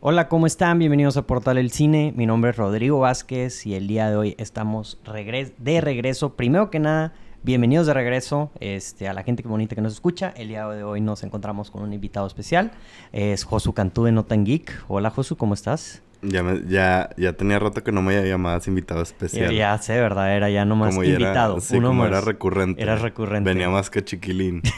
Hola, ¿cómo están? Bienvenidos a Portal El Cine. Mi nombre es Rodrigo Vázquez y el día de hoy estamos regres de regreso. Primero que nada, bienvenidos de regreso este, a la gente que bonita que nos escucha. El día de hoy nos encontramos con un invitado especial. Es Josu Cantú de Notan Geek. Hola, Josu, ¿cómo estás? Ya, me- ya, ya tenía rato que no me llamabas invitado especial. ya sé, ¿verdad? Era ya nomás Como ya era- invitado. sí, uno como más. era recurrente. Era recurrente. Venía más que chiquilín.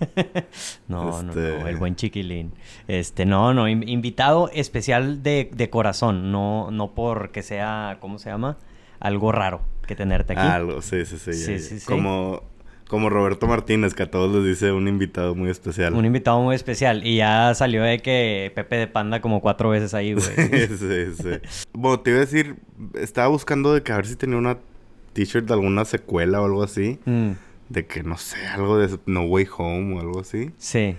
No, no, Este- no, el buen chiquilín. Este, no, no, in- invitado especial de, de corazón, no, no porque sea, ¿cómo se llama? Algo raro que tenerte aquí. Algo, sí, sí, sí. ya- Sí, ya. sí, sí. Como, como Roberto Martínez, que a todos les dice un invitado muy especial. Un invitado muy especial. Y ya salió de que Pepe de Panda como cuatro veces ahí, güey. sí, sí. Bueno, te iba a decir, estaba buscando de que a ver si tenía una t-shirt de alguna secuela o algo así. Mm, De que, no sé, algo de No Way Home o algo así. sí.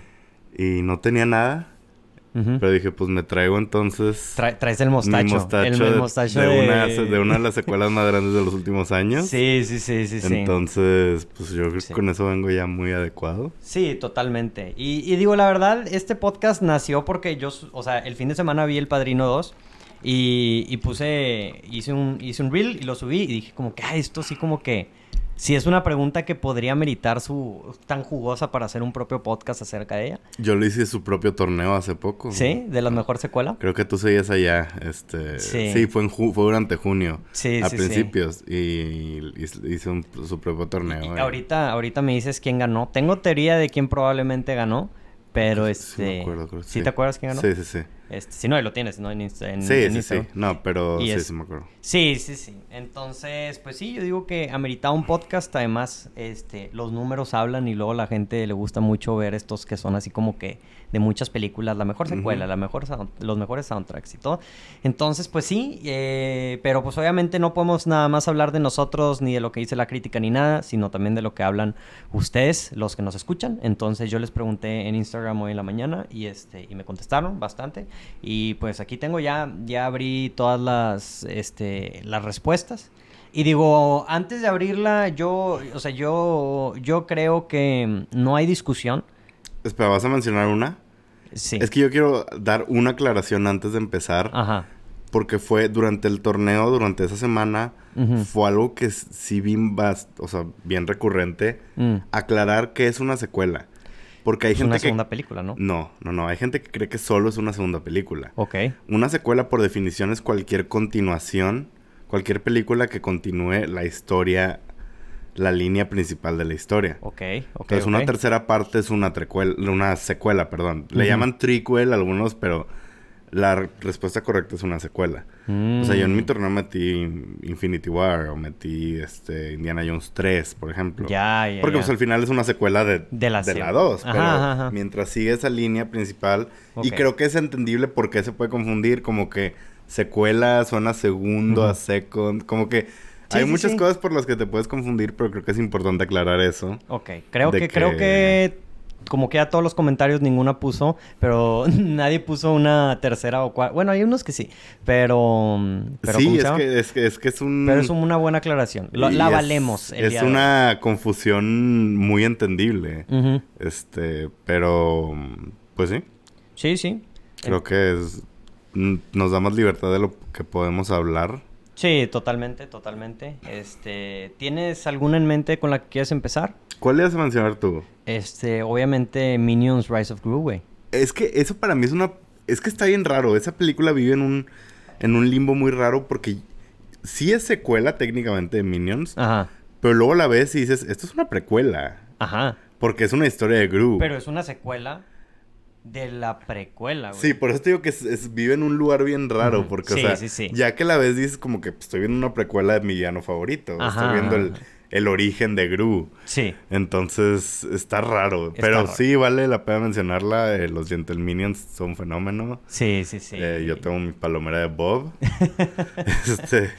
Y no tenía nada. Ujú. Pero dije, pues me traigo entonces... Tra- traes el mi mostacho. el, mostacho de de... Una, de una de las secuelas más grandes de los últimos años. Sí, sí, sí, sí, sí. Entonces, pues yo creo que Sí. con eso vengo ya muy adecuado. Sí, totalmente. Y, y digo, la verdad, este podcast nació porque yo, o sea, el fin de semana vi El Padrino 2 y, y puse, hice un, hice un reel y lo subí y dije como que, ah, esto sí como que, sí es una pregunta que podría meritar su, tan jugosa para hacer un propio podcast acerca de ella. Yo le hice su propio torneo hace poco. Sí, de la mejor secuela. Creo que tú seguías allá. Este, Sí. sí. fue, en ju- fue durante junio. Sí, a sí, sí. principios. Y hice hice un- su propio torneo. Y eh. ahorita, ahorita me dices quién ganó. Tengo teoría de quién probablemente ganó, pero Sí, este... me acuerdo, creo que ¿Sí sí. te acuerdas quién ganó? Sí, sí, sí. Este, si no, ahí lo tienes, ¿no? En, en- sí, en sí, sí. Instagram. No, pero Y sí, es- sí me acuerdo. Sí, sí, sí. Entonces, pues sí, yo digo que ameritaba un podcast. Además, este, los números hablan y luego la gente le gusta mucho ver estos que son así como que de muchas películas, la mejor secuela, la mejor los mejores soundtracks y todo. Entonces, pues sí, eh, pero pues obviamente no podemos nada más hablar de nosotros ni de lo que dice la crítica ni nada, sino también de lo que hablan ustedes, los que nos escuchan. Entonces, yo les pregunté en Instagram hoy en la mañana y este y me contestaron bastante y pues aquí tengo ya ya abrí todas las este las respuestas. Y digo, antes de abrirla, yo, o sea, yo, yo creo que no hay discusión. Espera, ¿vas a mencionar una? Sí. Es que yo quiero dar una aclaración antes de empezar. Ajá. Porque fue durante el torneo, durante esa semana, fue algo que sí vi o sea, bien recurrente. Mm. Aclarar que es una secuela. Porque hay Es gente una que... segunda película, ¿no? No, no, no. Hay gente que cree que solo es una segunda película. Ok. Una secuela, por definición, es cualquier continuación, cualquier película que continúe la historia, la línea principal de la historia. Ok, ok. Entonces, una tercera parte es una, una secuela, perdón. Le llaman triquel algunos, pero la re- respuesta correcta es una secuela. O sea, yo en mi Mm. torneo metí Infinity War o metí este, Indiana Jones 3, por ejemplo. Ya, ya, Porque ya. pues al final es una secuela de, De la de se- la 2. Ajá, Pero ajá, ajá. mientras sigue esa línea principal. Y creo que es entendible por qué se puede confundir. Como que secuela suena segundo a Ujú. second. Como que Sí, hay sí, muchas sí. cosas por las que te puedes confundir. Pero creo que es importante aclarar eso. Ok, creo que, creo que- como que a todos los comentarios ninguna puso, pero nadie puso una tercera o cuarta. Bueno, hay unos que sí, pero, pero ¿cómo sí, es que, es que es que es un... Pero es una buena aclaración. Lo- la es- valemos. el Es día de hoy. una confusión muy entendible. Este, pero... Pues sí. Sí, sí. Creo que es... mm, Nos da más libertad de lo que podemos hablar. Sí, totalmente, totalmente. Este, ¿tienes alguna en mente con la que quieres empezar? ¿Cuál le vas a mencionar tú? Este, obviamente Minions Rise of Gru, güey. Es que eso para mí es una... Es que está bien raro. Esa película vive en un... En un limbo muy raro porque... Sí es secuela técnicamente de Minions. Ajá. Pero luego la ves y dices... Esto es una precuela. Ajá. Porque es una historia de Gru. Pero es una secuela de la precuela, güey. Sí, por eso te digo que es- es- vive en un lugar bien raro. Porque, Sí, o sea, sí, sí. ya que la ves dices como que pues, estoy viendo una precuela de mi villano favorito. Ajá, Estoy viendo el. El origen de Gru. Sí. Entonces, está raro. Está Pero raro. sí vale la pena mencionarla. eh, los Gentle Minions son un fenómeno. Sí, sí, sí. Eh, yo tengo mi palomera de Bob. este,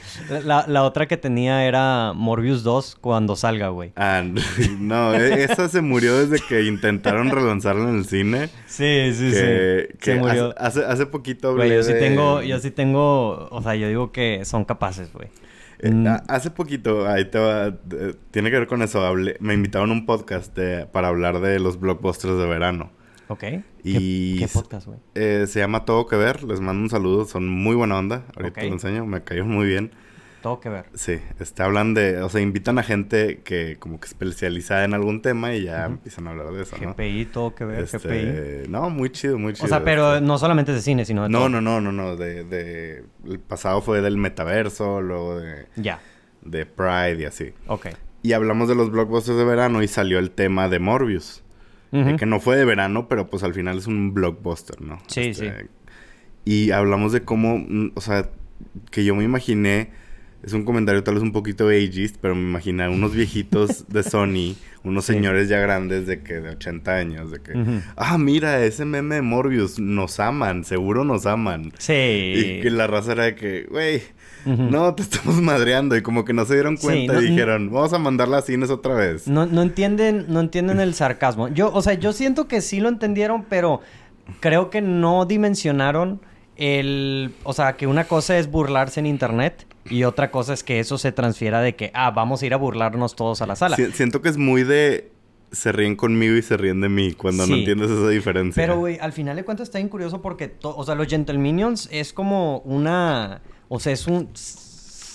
La, la otra que tenía era Morbius 2 cuando salga, güey. ah, no, e- esa se murió desde que intentaron relanzarla en el cine. Sí, sí, que sí. que Se murió. Hace, hace, hace poquito hablé Güey, yo sí de- tengo, yo sí tengo, o sea, yo digo que son capaces, güey. Mm. a- hace poquito, ahí te va, eh, tiene que ver con eso. hablé- me invitaron a un podcast de- para hablar de los blockbusters de verano. Ok. Y ¿Qué, podcast, güey? Eh, se llama Todo Que Ver. Les mando un saludo. Son muy buena onda. Ahorita Ok. lo enseño. Me cayó muy bien. Todo que ver. Sí. Este, hablan de... O sea, invitan a gente que como que especializada en algún tema y ya empiezan a hablar de eso, ¿no? GPI, todo que ver, GPI. Este, no, muy chido, muy chido. O sea, pero este. no solamente de cine, sino de No, todo. no, no, no, no. De, de... El pasado fue del metaverso, luego de, Ya. de Pride y así. Ok. Y hablamos de los blockbusters de verano y salió el tema de Morbius. Que no fue de verano, pero pues al final es un blockbuster, ¿no? Sí, sí. Y hablamos de cómo, mm, o sea, que yo me imaginé, es un comentario tal vez un poquito ageist, pero me imaginé a unos viejitos de Sony, unos Sí. señores ya grandes de que de 80 años, de que, ah, mira, ese meme de Morbius, nos aman, seguro nos aman. Sí. Y que la raza era de que, güey, no, te estamos madreando. Y como que no se dieron Sí, cuenta no- y dijeron, vamos a mandarla a cines otra vez. No, no entienden, no entienden el sarcasmo. Yo, o sea, yo siento que sí lo entendieron, pero creo que no dimensionaron el, o sea, que una cosa es burlarse en internet y otra cosa es que eso se transfiera de que, ah, vamos a ir a burlarnos todos a la sala. Si- siento que es muy de se ríen conmigo y se ríen de mí cuando no entiendes esa diferencia. Pero, güey, al final de cuentas está bien curioso porque, o sea, los Gentleminions es como una, o sea, es un,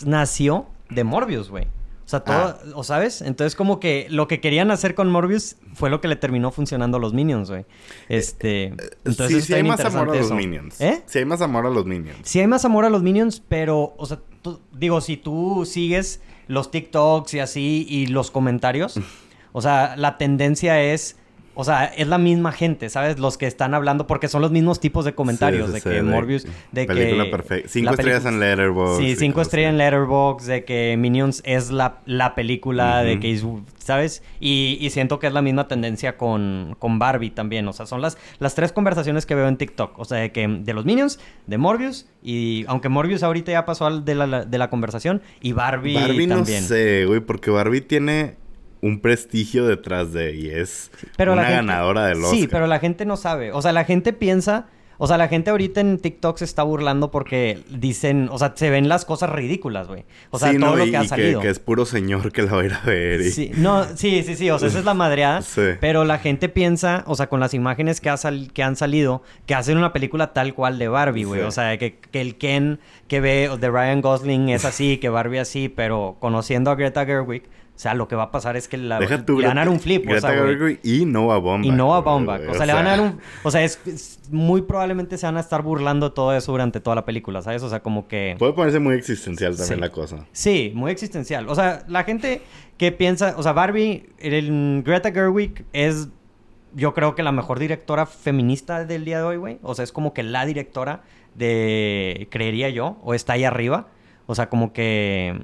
nació de Morbius, güey. O sea, todo, Ah. ¿o sabes? Entonces, como que lo que querían hacer con Morbius fue lo que le terminó funcionando a los Minions, güey. Este, entonces sí, sí hay más amor a los eso. Minions. ¿Eh? Sí hay más amor a los Minions. Sí hay más amor a los Minions, pero, o sea, tú- digo, si tú sigues los TikToks y así y los comentarios, o sea, la tendencia es, o sea, es la misma gente, ¿sabes? Los que están hablando, porque son los mismos tipos de comentarios, Sí, de sí, que de Morbius, que- de que... película perfecta. Cinco la estrellas en Letterboxd Sí, cinco estrellas en Letterboxd, de que Minions es la, la película, de que, es- ¿sabes? Y, y siento que es la misma tendencia con, con Barbie también, o sea, son las, las tres conversaciones que veo en TikTok, o sea, de que de los Minions, de Morbius, y aunque Morbius ahorita ya pasó al de la, de la conversación, y Barbie, Barbie también. no sé, güey, porque Barbie tiene un prestigio detrás de y es Pero una la gente- ganadora del Oscar. Sí, pero la gente no sabe. O sea, la gente piensa. O sea, la gente ahorita en TikTok se está burlando porque dicen. O sea, se ven las cosas ridículas, güey. O sea, Sí, todo no, lo y- que ha salido. Que, es puro señor que la va a ir a ver. y- Sí, no, sí, sí, sí. O sea, esa es la madreada. Sí. Pero la gente piensa, o sea, con las imágenes que, ha sal- que han salido, que hacen una película tal cual de Barbie, güey. Sí. O sea, que, que el Ken que ve de Ryan Gosling es así, que Barbie así, pero conociendo a Greta Gerwig, o sea, lo que va a pasar es que la, Deja le van a dar un flip, o Greta sea, güey. Gerwig y Noah Baumbach. Y Noah Baumbach. güey, O sea, le van a dar un... O sea, es, es- muy probablemente se van a estar burlando todo eso durante toda la película, ¿sabes? O sea, como que... Puede ponerse muy existencial también Sí. la cosa. Sí, muy existencial. O sea, la gente que piensa... O sea, Barbie, el, Greta Gerwig es... Yo creo que la mejor directora feminista del día de hoy, güey. O sea, es como que la directora de... Creería yo. O está ahí arriba. O sea, como que...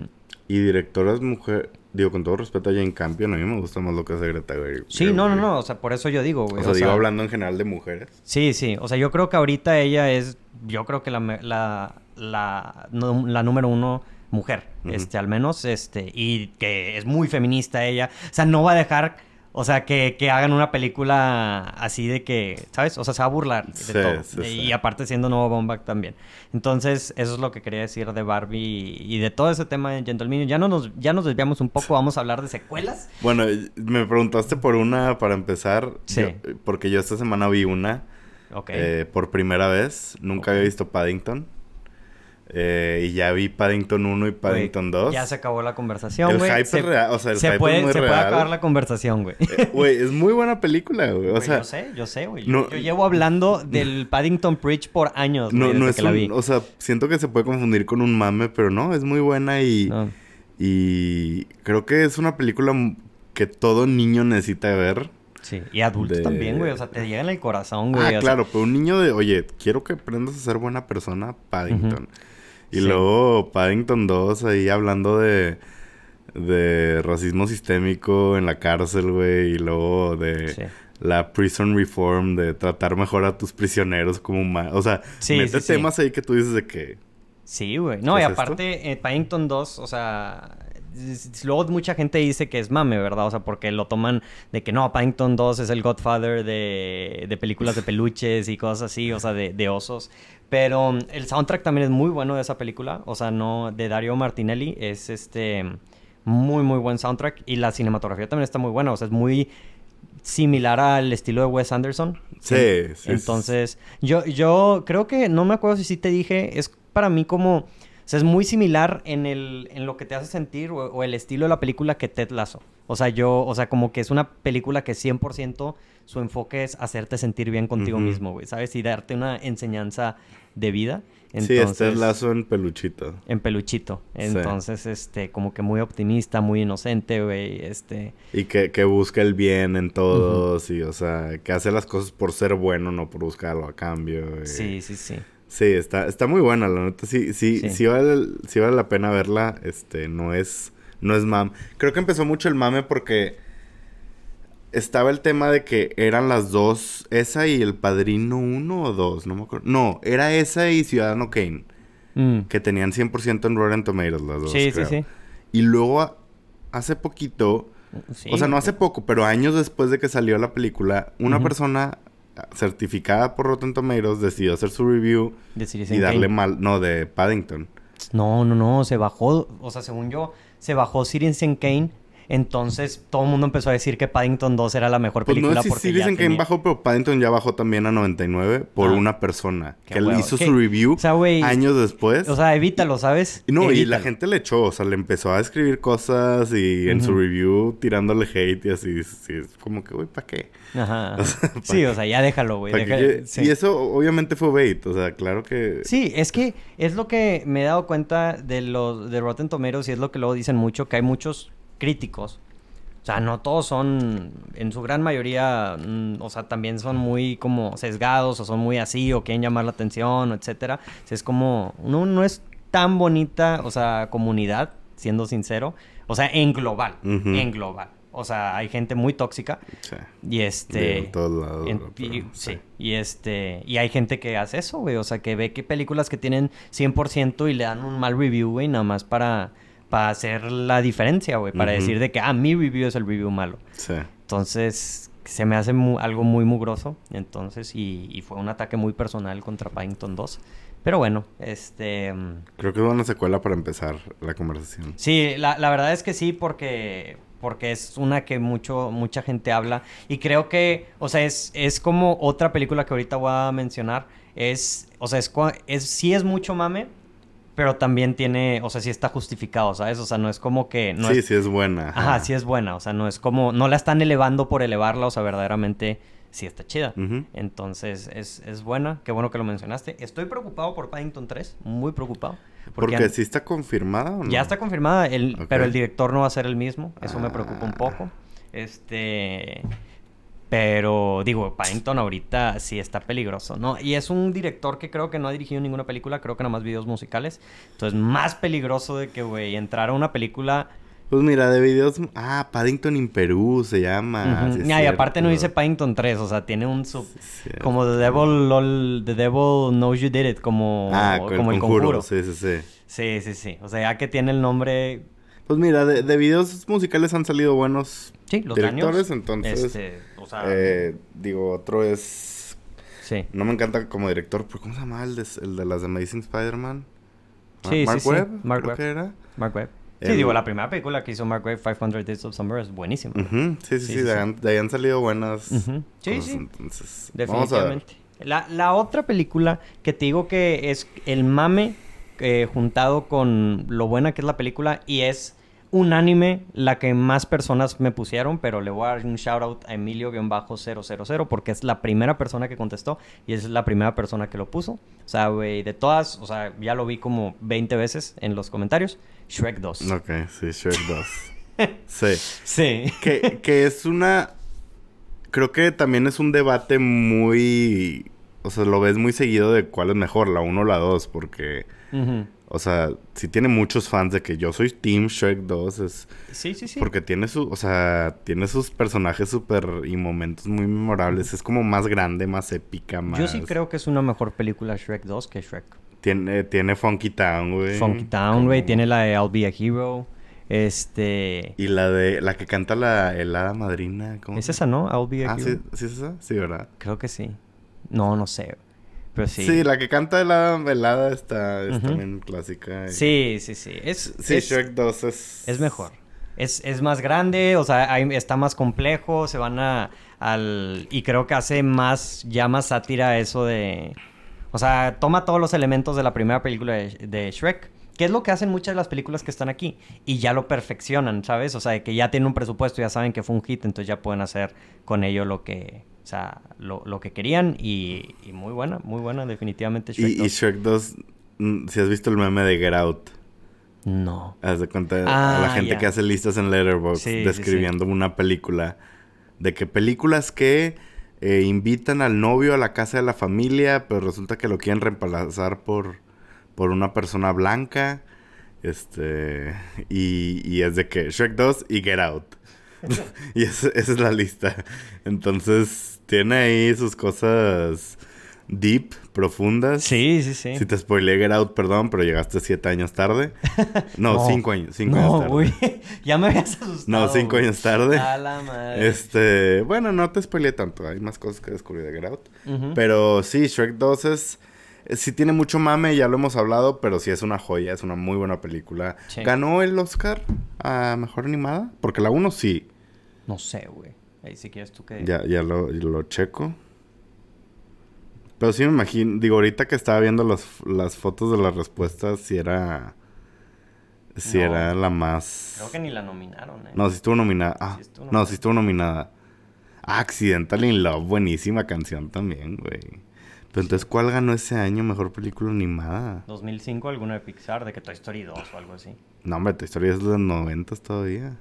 Y directoras mujer, digo, con todo respeto a Jane Campion, a mí me gusta más lo que hace Greta Gerwig. Sí, no, no, no. O sea, por eso yo digo, güey. O sea, digo hablando en general de mujeres. Sí, sí. O sea, yo creo que ahorita ella es, yo creo que la, la, la, no- la número uno mujer, este, al menos, este, y que es muy feminista ella. O sea, no va a dejar, o sea, que, que hagan una película así de que, ¿sabes? O sea, se va a burlar de Sí, todo. sí, y sí. aparte siendo Noah Baumbach también. Entonces, eso es lo que quería decir de Barbie y de todo ese tema de Gentleman. Ya no nos, ya nos desviamos un poco, vamos a hablar de secuelas. Bueno, me preguntaste por una para empezar. Sí. Yo- porque yo esta semana vi una Ok. eh, por primera vez. Nunca había visto Paddington. Eh, y ya vi Paddington 1 y Paddington 2. Ya se acabó la conversación, El güey. hype Se- es real, o sea, el se hype puede, es muy se puede acabar la conversación, güey. Eh, Güey, es muy buena película, güey. O Güey, sea, yo sé, yo sé, güey. no- yo, llevo hablando del Paddington Bridge por años, güey, no, desde no es que la vi. O sea, siento que se puede confundir con un mame, pero no, es muy buena y... No. Y creo que es una película que todo niño necesita ver. Sí, y adultos De- también, güey. O sea, te llega en el corazón, güey. ah, o sea, claro, pero un niño de, oye, quiero que aprendas a ser buena persona, Paddington. Y Sí. luego Paddington 2 ahí hablando de, de racismo sistémico en la cárcel, güey. Y luego de Sí. la prison reform, de tratar mejor a tus prisioneros como humanos. O sea, Sí, mete sí, sí. temas ahí que tú dices de que... Sí, güey. No, ¿Qué y aparte, eh, Paddington 2, o sea... Luego mucha gente dice que es mame, ¿verdad? O sea, porque lo toman de que no, Paddington 2 es el Godfather de, de películas de peluches y cosas así, o sea, de, de osos. Pero mm, el soundtrack también es muy bueno de esa película, o sea, no, de Dario Martinelli, es este muy, muy buen soundtrack y la cinematografía también está muy buena, o sea, es muy similar al estilo de Wes Anderson. Sí, sí. Entonces, yo, yo creo que, no me acuerdo si sí te dije, es para mí como, o sea, es muy similar en, el, en lo que te hace sentir o, o el estilo de la película que Ted Lasso. O sea, yo, o sea, como que es una película que 100% su enfoque es hacerte sentir bien contigo mismo, güey, ¿sabes? Y darte una enseñanza de vida. Sí, este es lazo en peluchito. En peluchito. Sí. Entonces, este, como que muy optimista, muy inocente, güey, este... Y que, que busca el bien en todos. Y, o sea, que hace las cosas por ser bueno, no por buscarlo a cambio. Sí, sí, sí. Sí, está, está muy buena, la neta. Sí, sí, Sí. sí, vale, sí vale la pena verla. Este, no es, no es mame. Creo que empezó mucho el mame porque estaba el tema de que eran las dos, esa y el Padrino uno o dos, no me acuerdo. No, era esa y Ciudadano Kane, Mm. que tenían 100% en Rotten Tomatoes las dos. Sí, sí, creo. sí. Y luego, hace poquito, Sí, o sea, no hace poco, pero años después de que salió la película, una persona certificada por Rotten Tomatoes decidió hacer su review Citizen y darle Kane. mal, no, de Paddington. No, no, no, se bajó, o sea, según yo, se bajó Citizen Kane, entonces todo el mundo empezó a decir que Paddington 2 era la mejor Pues película no sé si que tenía- bajó, pero Paddington ya bajó también a 99 por Ah. una persona. Qué que él hizo ¿Qué? su review O sea, güey, años después. O sea, evítalo, ¿sabes? no, y la gente le echó, o sea, le empezó a escribir cosas y en su review tirándole hate y así. sí, es como que, güey, ¿para qué? Ajá. O sea, ¿pa' sí, o sea, ya déjalo, güey. ¿Pa' qué deja- quiere- sí. Y eso obviamente fue bait, o sea, claro que... Sí, es que es lo que me he dado cuenta de los de Rotten Tomatoes y es lo que luego dicen mucho, que hay muchos críticos. O sea, no todos son, en su gran mayoría, mm, o sea, también son muy como sesgados o son muy así o quieren llamar la atención, etcétera. O sea, es como, no, no es tan bonita, o sea, comunidad, siendo sincero. O sea, en global, en global. O sea, hay gente muy tóxica sea, y este... en todos lados. Sí. Y este, y hay gente que hace eso, güey. O sea, que ve que películas que tienen 100% y le dan un mal review, güey, nada más para, para hacer la diferencia, güey. Para decir de que, ah, mi review es el review malo. Sí. Entonces, se me hace mu- algo muy mugroso. Entonces, y, y fue un ataque muy personal contra Paddington 2. Pero bueno, este... mm, Creo que es una secuela para empezar la conversación. Sí, la, la verdad es que sí, porque, porque es una que mucho, mucha gente habla. Y creo que, o sea, es, es como otra película que ahorita voy a mencionar. Es, o sea, es, es, sí es mucho mame, pero también tiene, o sea, sí está justificado, ¿sabes? O sea, no es como que... No sí, es, sí es buena. Ajá, sí es buena. O sea, no es como... No la están elevando por elevarla, o sea, verdaderamente sí está chida. Entonces, es, es buena. Qué bueno que lo mencionaste. Estoy preocupado por Paddington 3. Muy preocupado. Porque han- sí está confirmada o no? ya está confirmada, el, pero el director no va a ser el mismo. Eso me preocupa un Ah. poco. Este. Pero digo, Paddington ahorita sí está peligroso, ¿no? Y es un director que creo que no ha dirigido ninguna película, creo que nada más videos musicales. Entonces, más peligroso de que, güey, entrar a una película. Pues mira, de videos... Ah, Paddington in Perú se llama. Ah, sí Ah, y aparte no dice Paddington 3, o sea, tiene un sub. Sí, Como The Devil, lol- The Devil Knows You Did It, como, Ah, como el el conjuro. conjuro. Sí, sí, sí. Sí, sí, sí. O sea, ya que tiene el nombre. Pues mira, de, de videos musicales han salido buenos Sí, los directores, daños. entonces... Este, o sea. eh, digo, otro es... sí. No me encanta como director, pero ¿cómo se llama el de, el de las Amazing Spider-Man? Ma- Sí, sí, Mark sí. Webb, Mark creo Webb. Mark Webb. Sí, El- digo, la primera película que hizo Mark Webb, 500 Days of Summer, es buenísima. Sí, sí, Sí, sí, sí, de, sí. ahí han, de ahí han salido buenas Ujú. Sí, cosas, sí. entonces... Definitivamente. La, la otra película que te digo que es el mame eh, juntado con lo buena que es la película y es unánime la que más personas me pusieron, pero le voy a dar un shout out a Emilio-000 porque es la primera persona que contestó y es la primera persona que lo puso. O sea, güey, de todas, o sea, ya lo vi como 20 veces en los comentarios. Shrek 2. Ok, sí, Shrek 2. sí. Sí. Que, que es una... Creo que también es un debate muy... O sea, lo ves muy seguido de cuál es mejor, la 1 o la 2, porque... O sea, si tiene muchos fans de que yo soy Team Shrek 2, es... Sí, sí, sí. Porque tiene su... O sea, tiene sus personajes súper... Y momentos muy memorables. Es como más grande, más épica, más... Yo sí creo que es una mejor película Shrek 2 que Shrek. Tiene, tiene Funky Town, güey. Funky Town, güey. Como- Tiene la de I'll Be a Hero. Este... Y la de... La que canta la helada madrina. ¿cómo Es esa, ¿no? I'll Be a Ah, Hero. ¿sí, ¿sí es esa? Sí, ¿verdad? Creo que sí. No, no sé. Pero sí. Sí, la que canta helada, helada está, es también clásica. y- Sí, sí, sí. Es, Sí, es, Shrek 2 es... es mejor. es, es más grande, o sea, hay- está más complejo, se van a al y creo que hace más ya más sátira eso de o sea, toma todos los elementos de la primera película de, de Shrek, que es lo que hacen muchas de las películas que están aquí y ya lo perfeccionan, ¿sabes? O sea, que ya tienen un presupuesto, ya saben que fue un hit, entonces ya pueden hacer con ello lo que o sea, lo, lo que querían y, y muy buena, muy buena definitivamente Shrek Y, y 2. Shrek 2, mm, si has visto el meme de Get Out, No. haz de cuenta Ah, a la gente que hace listas en Letterboxd Sí, sí, describiendo una película. De que películas que eh, invitan al novio a la casa de la familia, pero resulta que lo quieren reemplazar por, por una persona blanca. Este. Y, y es de que Shrek 2 y Get Out. y es- esa es la lista. Entonces, tiene ahí sus cosas deep, profundas. Sí, sí, sí. Si te spoileé Get Out, perdón, pero llegaste siete años tarde. No, No. cinco años, cinco no, años tarde. güey. ya me habías asustado. No, cinco años tarde. A la madre. Este, bueno, no te spoileé tanto, hay más cosas que descubrir de Get Out. Pero sí, Shrek 2 es, sí tiene mucho mame, ya lo hemos hablado, pero sí es una joya, es una muy buena película. Sí. ¿Ganó el Oscar a Mejor Animada? Porque la 1 sí, No sé, güey. Ahí si quieres tú que... ya, ya lo, lo checo. Pero sí me imagino, digo, ahorita que estaba viendo las, las fotos de las respuestas, si era... Si No. era la más... Creo que ni la nominaron, ¿eh? No, sí estuvo nominada. Ah, no, sí estuvo nominada. Ah, Accidental in Love, buenísima canción también, güey. Pero entonces, ¿cuál ganó ese año mejor película animada? 2005, alguna de Pixar, de que Toy Story 2 o algo así. No, hombre, tu historia es de los noventas todavía.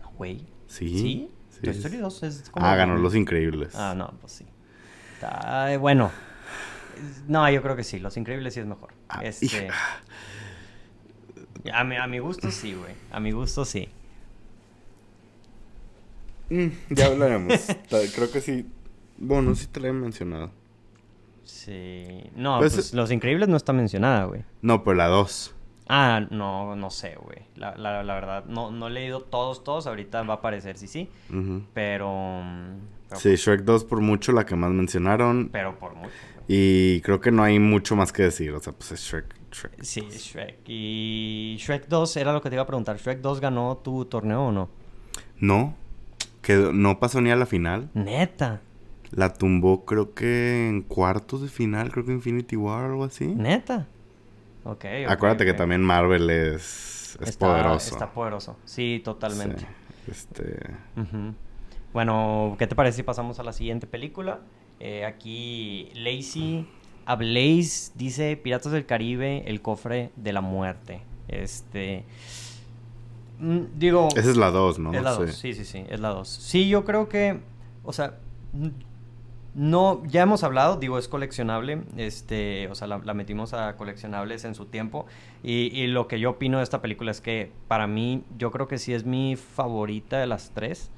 No, güey. Sí. ¿Sí? Toy sí. Story 2 es como... Ah, ganó Los Increíbles. Ah, no, pues sí. Está, eh, bueno. No, yo creo que sí. Los Increíbles sí es mejor. Ah, este... A mi, a mi gusto sí, güey. A mi gusto sí. Mm, ya hablaremos. Creo que sí. Bueno, sí te lo he mencionado. Sí. No, Pues, pues, Los Increíbles no está mencionada, güey. No, pero la 2. Ah, no, no sé, güey. La, la, la verdad, no, no he leído todos, todos. Ahorita va a aparecer, sí, sí. Pero... pero, Sí, Shrek 2 por mucho la que más mencionaron. pero por mucho. Y creo que no hay mucho más que decir. O sea, pues es Shrek. Shrek. Sí, Shrek. Y Shrek 2 era lo que te iba a preguntar. ¿Shrek 2 ganó tu torneo o no? No, que no pasó ni a la final. Neta. La tumbó creo que en cuartos de final, creo que Infinity War o algo así. Neta. Acuérdate que también Marvel es, es Está- poderoso. Está poderoso. Sí, totalmente. Sí, Este. Bueno, ¿qué te parece si pasamos a la siguiente película? Eh, aquí Lacey Ablaze dice Piratas del Caribe, el cofre de la muerte. Este... mm, Digo... esa es la 2, ¿no? Es la Sí. 2, sí, sí, sí, es la 2. Sí, yo creo que, o sea, no, ya hemos hablado, digo, es coleccionable, este, o sea, la, la metimos a coleccionables en su tiempo, y, y lo que yo opino de esta película es que para mí, yo creo que sí es mi favorita de las tres.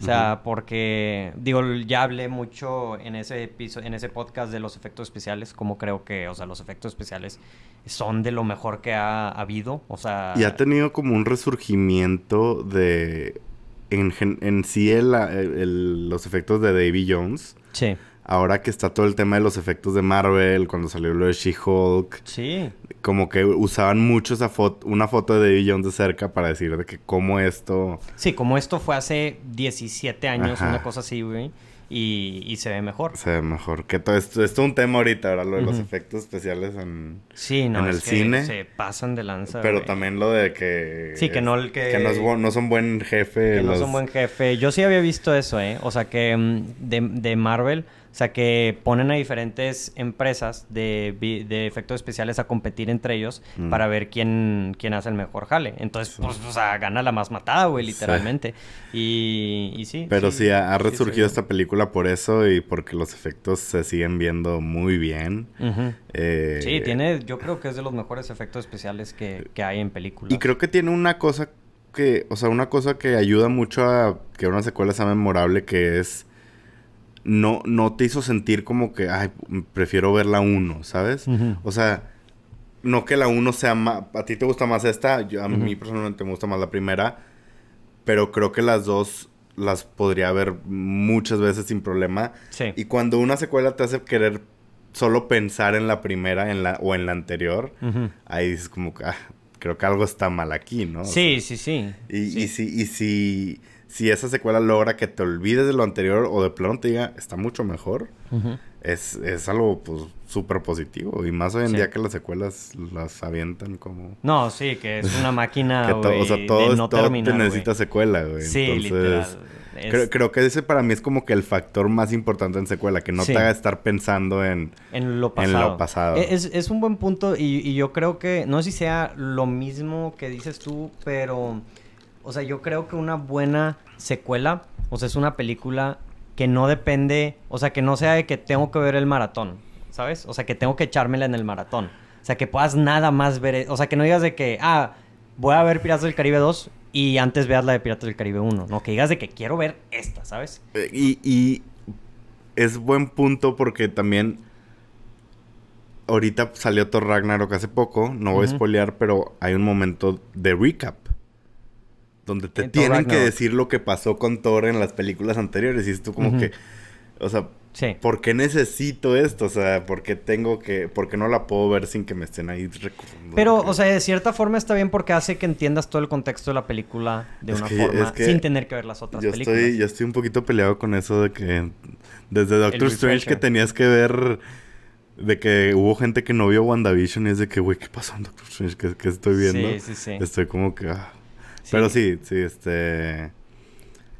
O sea, porque, digo, ya hablé mucho en ese episodio, en ese podcast de los efectos especiales, como creo que, o sea, los efectos especiales son de lo mejor que ha habido, o sea... Y ha tenido como un resurgimiento de... En, en sí el- el- los efectos de Davy Jones. Sí, Ahora que está todo el tema de los efectos de Marvel, cuando salió lo de She-Hulk, sí, como que usaban mucho esa foto, una foto de Davy Jones de cerca para decir de que cómo esto... Sí, como esto fue hace 17 años, Ajá. una cosa así, güey. Y, y se ve mejor. se ve mejor. Que todo esto es un tema ahorita, ahora lo de los efectos especiales en... Sí, no, en el que cine, Se pasan de lanza. Pero güey. también lo de que... Sí, que no el que- no, es no son buen jefe. Que no los- son buen jefe. Yo sí había visto eso, ¿eh? O sea, que mm, de, de Marvel, o sea, que ponen a diferentes empresas de, de efectos especiales a competir entre ellos Mm. para ver quién, quién hace el mejor jale. Entonces, pues, o sea, gana la más matada, güey, Sí. literalmente. Y, y sí. Pero sí, ha, resurgido esta película por eso y porque los efectos se siguen viendo muy bien. Eh, Sí, tiene, yo creo que es de los mejores efectos especiales que, que hay en películas. Y creo que tiene una cosa que, o sea, una cosa que ayuda mucho a que una secuela sea memorable, que es no, no te hizo sentir como que, ay, prefiero ver la 1, ¿sabes? Ujú. O sea, no que la 1 sea más, a ti te gusta más esta, yo, a Ujú. mí personalmente me gusta más la primera, pero creo que las dos las podría ver muchas veces sin problema. Sí. Y cuando una secuela te hace querer solo pensar en la primera en la, o en la anterior, Ujú. ahí dices como que, ah, creo que algo está mal aquí, ¿no? O Sí, sea, sí, sí. y, Sí. y si, y si, si esa secuela logra que te olvides de lo anterior o de plano te diga, está mucho mejor, es, es algo pues súper positivo. Y más hoy en Sí. día que las secuelas las avientan como... No, sí, que es una máquina, que todo, o sea, todo, de no todo terminar, te necesita secuela, güey. Sí, Entonces, literal. Es- Creo, creo que ese para mí es como que el factor más importante en secuela, que no Sí. te haga estar pensando en... En lo En pasado. lo pasado. E- Es, es un buen punto y, y yo creo que, no sé si sea lo mismo que dices tú, pero, o sea, yo creo que una buena secuela, o sea, es una película que no depende, o sea, que no sea de que tengo que ver el maratón, ¿sabes? O sea, que tengo que echármela en el maratón. O sea, que puedas nada más ver, e- o sea, que no digas de que, ah, voy a ver Piratas del Caribe 2 y antes veas la de Piratas del Caribe 1, no, que digas de que quiero ver esta, ¿sabes? Eh, Y, y es buen punto porque también ahorita salió Thor Ragnarok hace poco, no voy a spoilear, pero hay un momento de recap. Donde te En tienen que decir lo que pasó con Thor en las películas anteriores. Y es tú como que, o sea, Sí. ¿por qué necesito esto? O sea, ¿por qué tengo que, por qué no la puedo ver sin que me estén ahí recordando? Pero, o sea, de cierta forma está bien porque hace que entiendas todo el contexto de la película de Es una que- forma es que sin tener que ver las otras yo películas. estoy, yo estoy un poquito peleado con eso de que desde Doctor Strange que tenías que ver de que hubo gente que no vio WandaVision y es de que, güey, ¿qué pasó en Doctor Strange? ¿Qué, qué estoy viendo? Sí, sí, sí. Estoy como que... ah. Pero sí, sí, este...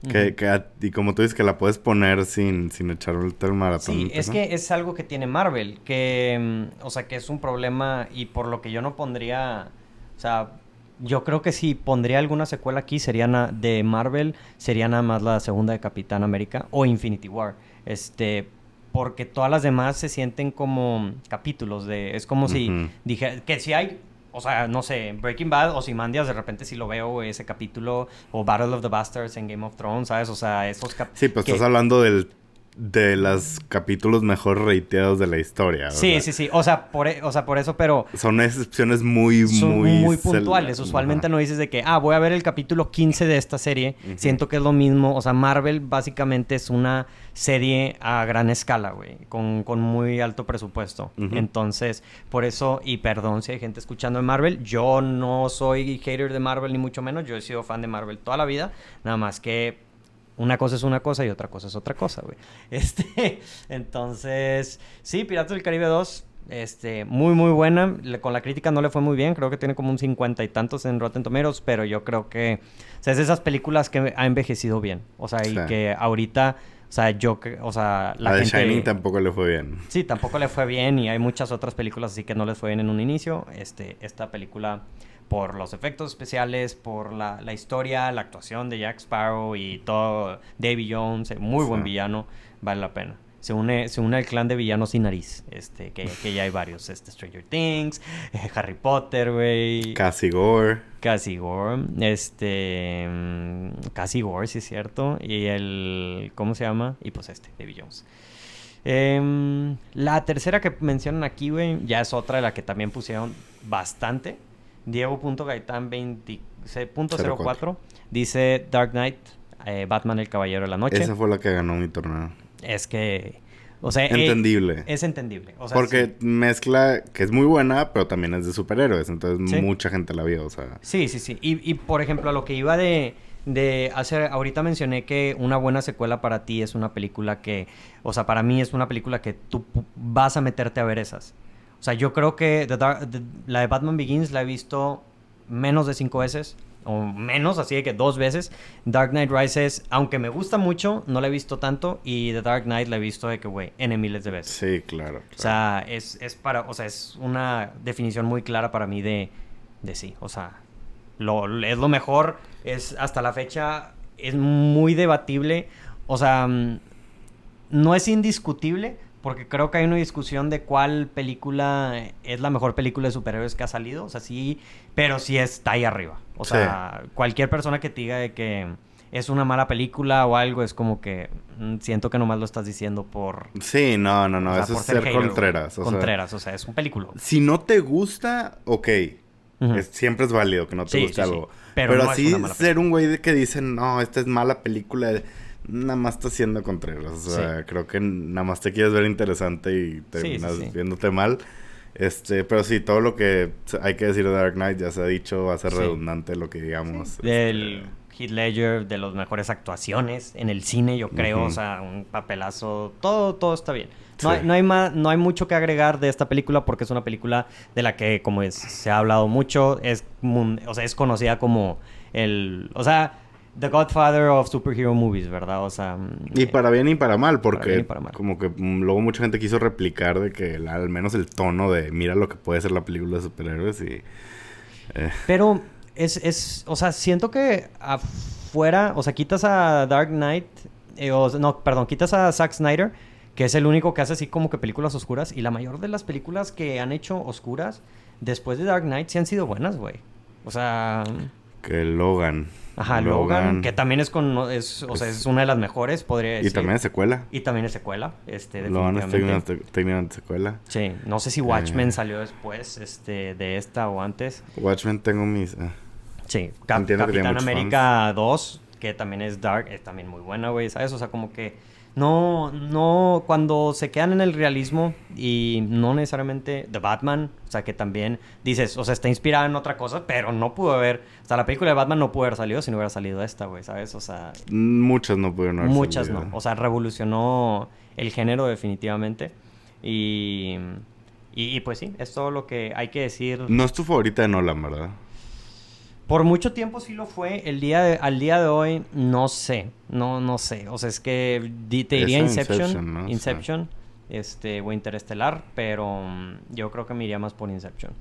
Que, y como tú dices, que la puedes poner sin, sin echarte el maratón. Sí, es ¿no? que es algo que tiene Marvel, que, mm, o sea, que es un problema y por lo que yo no pondría, o sea, yo creo que si pondría alguna secuela aquí sería de Marvel, sería nada más la segunda de Capitán América o Infinity War, este, porque todas las demás se sienten como capítulos de, es como si dije, que si hay, o sea, no sé, Breaking Bad o Simandias, de repente si lo veo ese capítulo, o Battle of the Bastards en Game of Thrones, ¿sabes? O sea, esos capítulos. Sí, pues estás hablando del, de los capítulos mejor rateados de la historia. o Sí, sí, sí. O sea, por, e- o sea, por eso, pero Son excepciones muy, son muy... muy, puntuales. Usualmente Ajá. no dices de que, ah, voy a ver el capítulo 15 de esta serie. Siento que es lo mismo. O sea, Marvel básicamente es una serie a gran escala, güey. Con, con muy alto presupuesto. Entonces, por eso, y perdón si hay gente escuchando de Marvel, yo no soy hater de Marvel ni mucho menos. Yo he sido fan de Marvel toda la vida. Nada más que una cosa es una cosa y otra cosa es otra cosa, güey. Este, entonces, sí, Piratas del Caribe 2, este, muy, muy buena. Le- con la crítica no le fue muy bien, creo que tiene como un cincuenta y tantos en Rotten Tomatoes, pero yo creo que, o sea, es de esas películas que ha envejecido bien. O sea, y Sí. que ahorita, o sea, yo, o sea, la La de gente... Shining tampoco le fue bien. Sí, tampoco le fue bien y hay muchas otras películas así que no les fue bien en un inicio. Este, esta película, por los efectos especiales, por la, la historia, la actuación de Jack Sparrow y todo, Davy Jones, eh, muy buen Sí. villano, vale la pena. Se une, se une al clan de villanos sin nariz, este, que, que ya hay varios, este, Stranger Things, eh, Harry Potter, güey, Cassie Gore. Cassie Gore, este, mm, Cassie Gore, sí es cierto, y el, ¿cómo se llama? Y pues este, Davy Jones. Em, la tercera que mencionan aquí, güey, ya es otra de la que también pusieron bastante. Diego.gaitán 20.04 dice Dark Knight, eh, Batman el Caballero de la Noche. Esa fue la que ganó mi torneo. Es que, o sea, eh, Entendible. es entendible. O sea, Porque sí. mezcla, que es muy buena, pero también es de superhéroes. Entonces Sí. mucha gente la vio, o sea. Sí, sí, sí. Y, y, por ejemplo, a lo que iba de, de hacer, ahorita mencioné que una buena secuela para ti es una película que, o sea, para mí es una película que tú vas a meterte a ver esas. O sea, yo creo que The Dark- The- la de Batman Begins la he visto menos de cinco veces, o menos, así de que dos veces. Dark Knight Rises, aunque me gusta mucho, no la he visto tanto, y The Dark Knight la he visto de que, güey, N miles de veces. Sí, claro. O sea, es, es para, o sea, es una definición muy clara para mí de, de sí. O sea, lo, es lo mejor, es hasta la fecha, es muy debatible. O sea, mm, no es indiscutible, porque creo que hay una discusión de cuál película es la mejor película de superhéroes que ha salido. O sea, sí, pero sí está ahí arriba. O Sí. sea, cualquier persona que te diga de que es una mala película o algo, es como que mm, siento que nomás lo estás diciendo por, Sí, no, no, no. o sea, eso es ser. Contreras. O sea, Contreras, o sea, es un película. si no te gusta, ok. Es- siempre es válido que no te Sí, guste sí, algo. Pero Pero, no es así ser un güey que dicen, no, esta es mala película. Nada más está siendo Contreras. O sea, Sí. creo que nada más te quieres ver interesante y terminas sí. viéndote mal. Este, pero sí, todo lo que hay que decir de Dark Knight ya se ha dicho, va a ser redundante lo que digamos. Este, Del Heath Ledger, de las mejores actuaciones en el cine, yo creo. O sea, un papelazo. Todo, todo está bien. No, hay, no, hay más, no hay mucho que agregar de esta película porque es una película de la que, como es- se ha hablado mucho, es, o sea, es conocida como el... O sea, The Godfather of Superhero Movies, ¿verdad? O sea... mm, Y para bien y para mal, porque y para mal. como que mm, luego mucha gente quiso replicar de que al menos el tono de mira lo que puede ser la película de superhéroes y... eh, Pero es, es, o sea, siento que afuera, o sea, quitas a Dark Knight, eh, o, no, perdón, quitas a Zack Snyder, que es el único que hace así como que películas oscuras, y la mayor de las películas que han hecho oscuras después de Dark Knight sí han sido buenas, güey. O sea, que Logan. Ajá, Logan, que también es con, es, o sea, es una de las mejores, podría Y decir. también es secuela. Y también es secuela, este, Logan es definitivamente. técnicamente, técnicamente secuela. Sí, no sé si Watchmen Eh. salió después, este, de esta o antes. Watchmen tengo mis... eh, Sí, Cap- Capitán América 2, que también es Dark, es también muy buena, güey, ¿sabes? O sea, como que no, no, cuando se quedan en el realismo y no necesariamente The Batman, o sea, que también dices, o sea, está inspirada en otra cosa, pero no pudo haber, o sea, la película de Batman no pudo haber salido si no hubiera salido esta, güey, ¿sabes? O sea, muchas no pudieron haber muchas salido. no, o sea, revolucionó el género definitivamente y, y, y pues sí, es todo lo que hay que decir. No es tu favorita de Nolan, ¿verdad? Por mucho tiempo sí lo fue. El día de- al día de hoy, no sé. No, no sé. O sea, es que di- te diría Inception. Inception. Inception. Este, o Interestelar. Pero mm, yo creo que me iría más por Inception.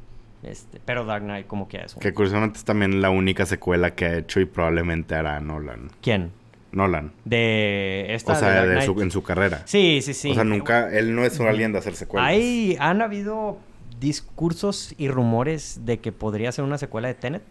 Este, pero Dark Knight como que es. un- Que curiosamente es también la única secuela que ha hecho y probablemente hará Nolan. ¿Quién? Nolan. De esta O sea, de su- en su carrera. Sí, sí, sí. O sea, nunca... Él no es alguien de hacer secuelas. Hay, han habido discursos y rumores de que podría ser una secuela de Tenet.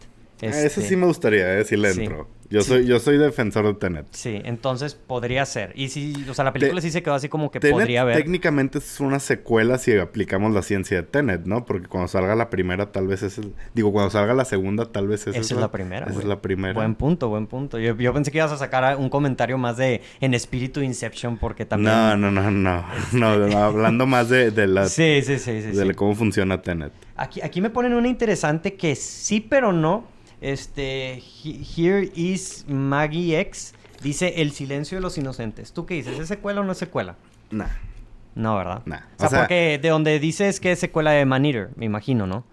Ah, Ese Este, sí me gustaría, eh, sí le sí. entro. Yo, Sí. soy, yo soy defensor de Tenet. Sí, entonces podría ser. Y sí, o sea, la película Te- sí se quedó así como que Tenet podría haber. técnicamente es una secuela si aplicamos la ciencia de Tenet, ¿no? Porque cuando salga la primera tal vez es el... Digo, cuando salga la segunda tal vez esa, Esa es la primera. Esa es la primera. Buen punto, buen punto. Yo, yo pensé que ibas a sacar un comentario más de en espíritu Inception porque también. No, no, no, no. No, hablando más de, de la... Sí, sí, sí, sí. de sí. cómo funciona Tenet. Aquí, aquí me ponen una interesante que sí, pero no. Este, he- Here is Maggie X. Dice El silencio de los inocentes. ¿Tú qué dices? ¿Es secuela o no es secuela? Nah. No, ¿verdad? Nah. O sea, O sea- porque de donde dices que es secuela de Man Eater, me imagino, ¿no?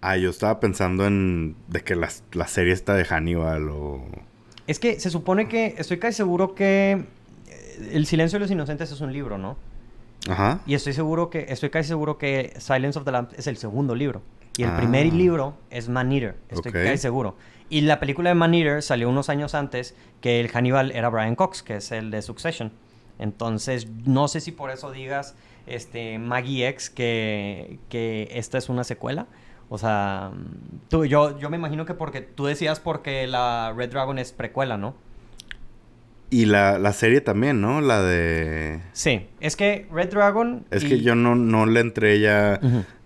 Ah, yo estaba pensando en... De que la, la serie está de Hannibal o... Es que se supone que, estoy casi seguro que eh, El silencio de los inocentes es un libro, ¿no? Ajá. Y estoy seguro que, estoy casi seguro que Silence of the Lambs es el segundo libro. Y el Ah. primer libro es Man Eater. Estoy casi seguro. Y la película de Man Eater salió unos años antes que el Hannibal era Brian Cox, que es el de Succession. Entonces, no sé si por eso digas, este, Maggie X, que, que esta es una secuela. O sea, tú, yo, yo me imagino que porque tú decías porque la Red Dragon es precuela, ¿no? Y la, la serie también, ¿no? La de... Sí, es que Red Dragon... Es y- que yo no, no le entré ya.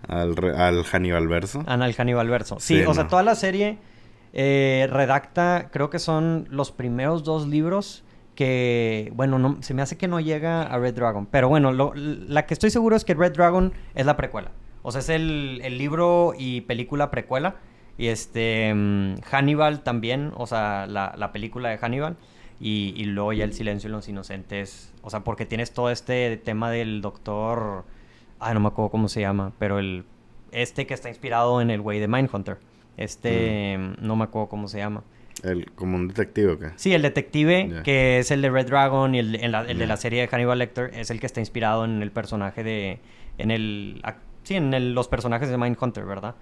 Al, al Hannibal verso. Ana el Hannibal Verso. Sí, Sí, o sea, toda la serie eh, redacta, creo que son los primeros dos libros que, bueno, no, se me hace que no llega a Red Dragon. Pero bueno, lo- la que estoy seguro es que Red Dragon es la precuela. O sea, es el, el libro y película precuela. Y este, mm, Hannibal también, o sea, la, la película de Hannibal. Y, y luego ya El silencio de los inocentes. O sea, porque tienes todo este tema del doctor... Ay, no me acuerdo cómo se llama, pero el... Este que está inspirado en el güey de Mindhunter. Este... No me acuerdo cómo se llama. El, como un detective, ¿o qué? Sí, el detective, que es el de Red Dragon y el, el de la serie de Hannibal Lecter, es el que está inspirado en el personaje de... En el... Sí, en el- los personajes de Mindhunter, ¿verdad?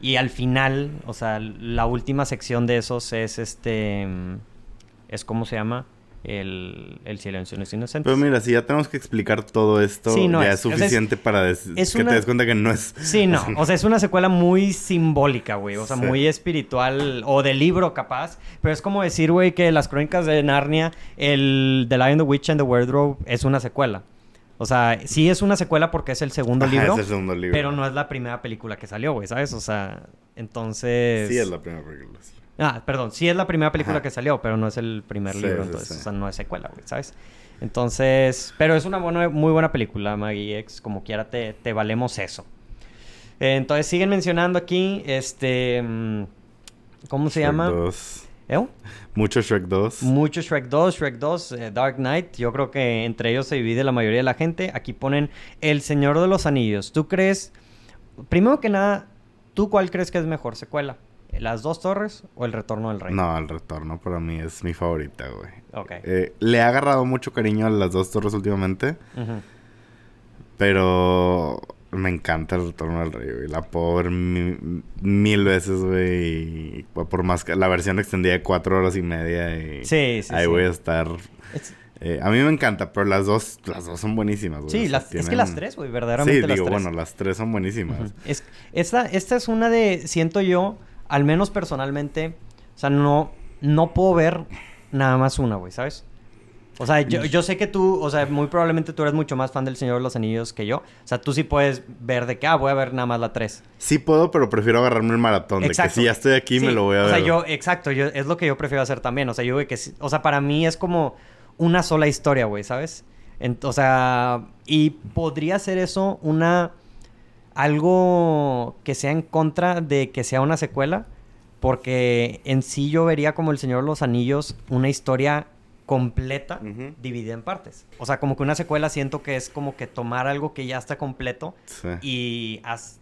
Y al final, o sea, la última sección de esos es este... mm, Es como se llama el, el silencio de los inocentes. Pero mira, si ya tenemos que explicar todo esto, Sí, no ya es. es, O sea, es- suficiente para des- es que una- te des cuenta que no es... Sí, no. O sea, es una secuela muy simbólica, güey. O sea, Sí. muy espiritual. O de libro, capaz. Pero es como decir, güey, que las crónicas de Narnia, el The Lion, the Witch and the Wardrobe, es una secuela. O sea, sí es una secuela porque es el segundo Ajá, libro. es el segundo libro. Pero no es la primera película que salió, güey, ¿sabes? O sea, entonces... Sí es la primera película. sí. Ah, perdón, sí es la primera película Ajá. que salió, pero no es el primer Sí, libro, entonces, sí. o sea, no es secuela, güey, ¿sabes? Entonces, pero es una buena, muy buena película, Maggie X, como quiera te, te valemos eso. Eh, entonces siguen mencionando aquí, este... mm, ¿Cómo se Shrek llama? 2. ¿Eh? Mucho Shrek 2. Mucho Shrek 2, Shrek 2, eh, Dark Knight. Yo creo que entre ellos se divide la mayoría de la gente. Aquí ponen El Señor de los Anillos. ¿Tú crees, primero que nada, ¿tú cuál crees que es mejor secuela? ¿Las dos torres o El Retorno del Rey? No, el retorno para mí es mi favorita, güey. Ok. Eh, le he agarrado mucho cariño a las dos torres últimamente, pero me encanta el retorno del rey, güey. La puedo ver mi- mil veces, güey. y Por más que la versión extendida de cuatro horas y media. Y Sí, sí, ahí sí. voy a estar. Es- Eh, a mí me encanta, pero las dos, las dos son buenísimas, güey. sí, es que las tres, güey, verdaderamente Sí, las digo, tres. bueno, las tres son buenísimas. Es, esta, esta es una de, siento yo, al menos personalmente, o sea, no, no puedo ver nada más una, güey, ¿sabes? O sea, yo, yo sé que tú, o sea, muy probablemente tú eres mucho más fan del Señor de los Anillos que yo. O sea, tú sí puedes ver de que, ah, voy a ver nada más la 3. Sí puedo, pero prefiero agarrarme el maratón. De que si ya estoy aquí, me lo voy a o ver. sea, yo, exacto, yo, es lo que yo prefiero hacer también. O sea, yo, que, o sea, para mí es como una sola historia, güey, ¿sabes? En- o sea, y podría ser eso una, algo que sea en contra de que sea una secuela, porque en sí yo vería como El Señor de los Anillos una historia completa Ujú. dividida en partes. O sea, como que una secuela siento que es como que tomar algo que ya está completo Sí. y haz-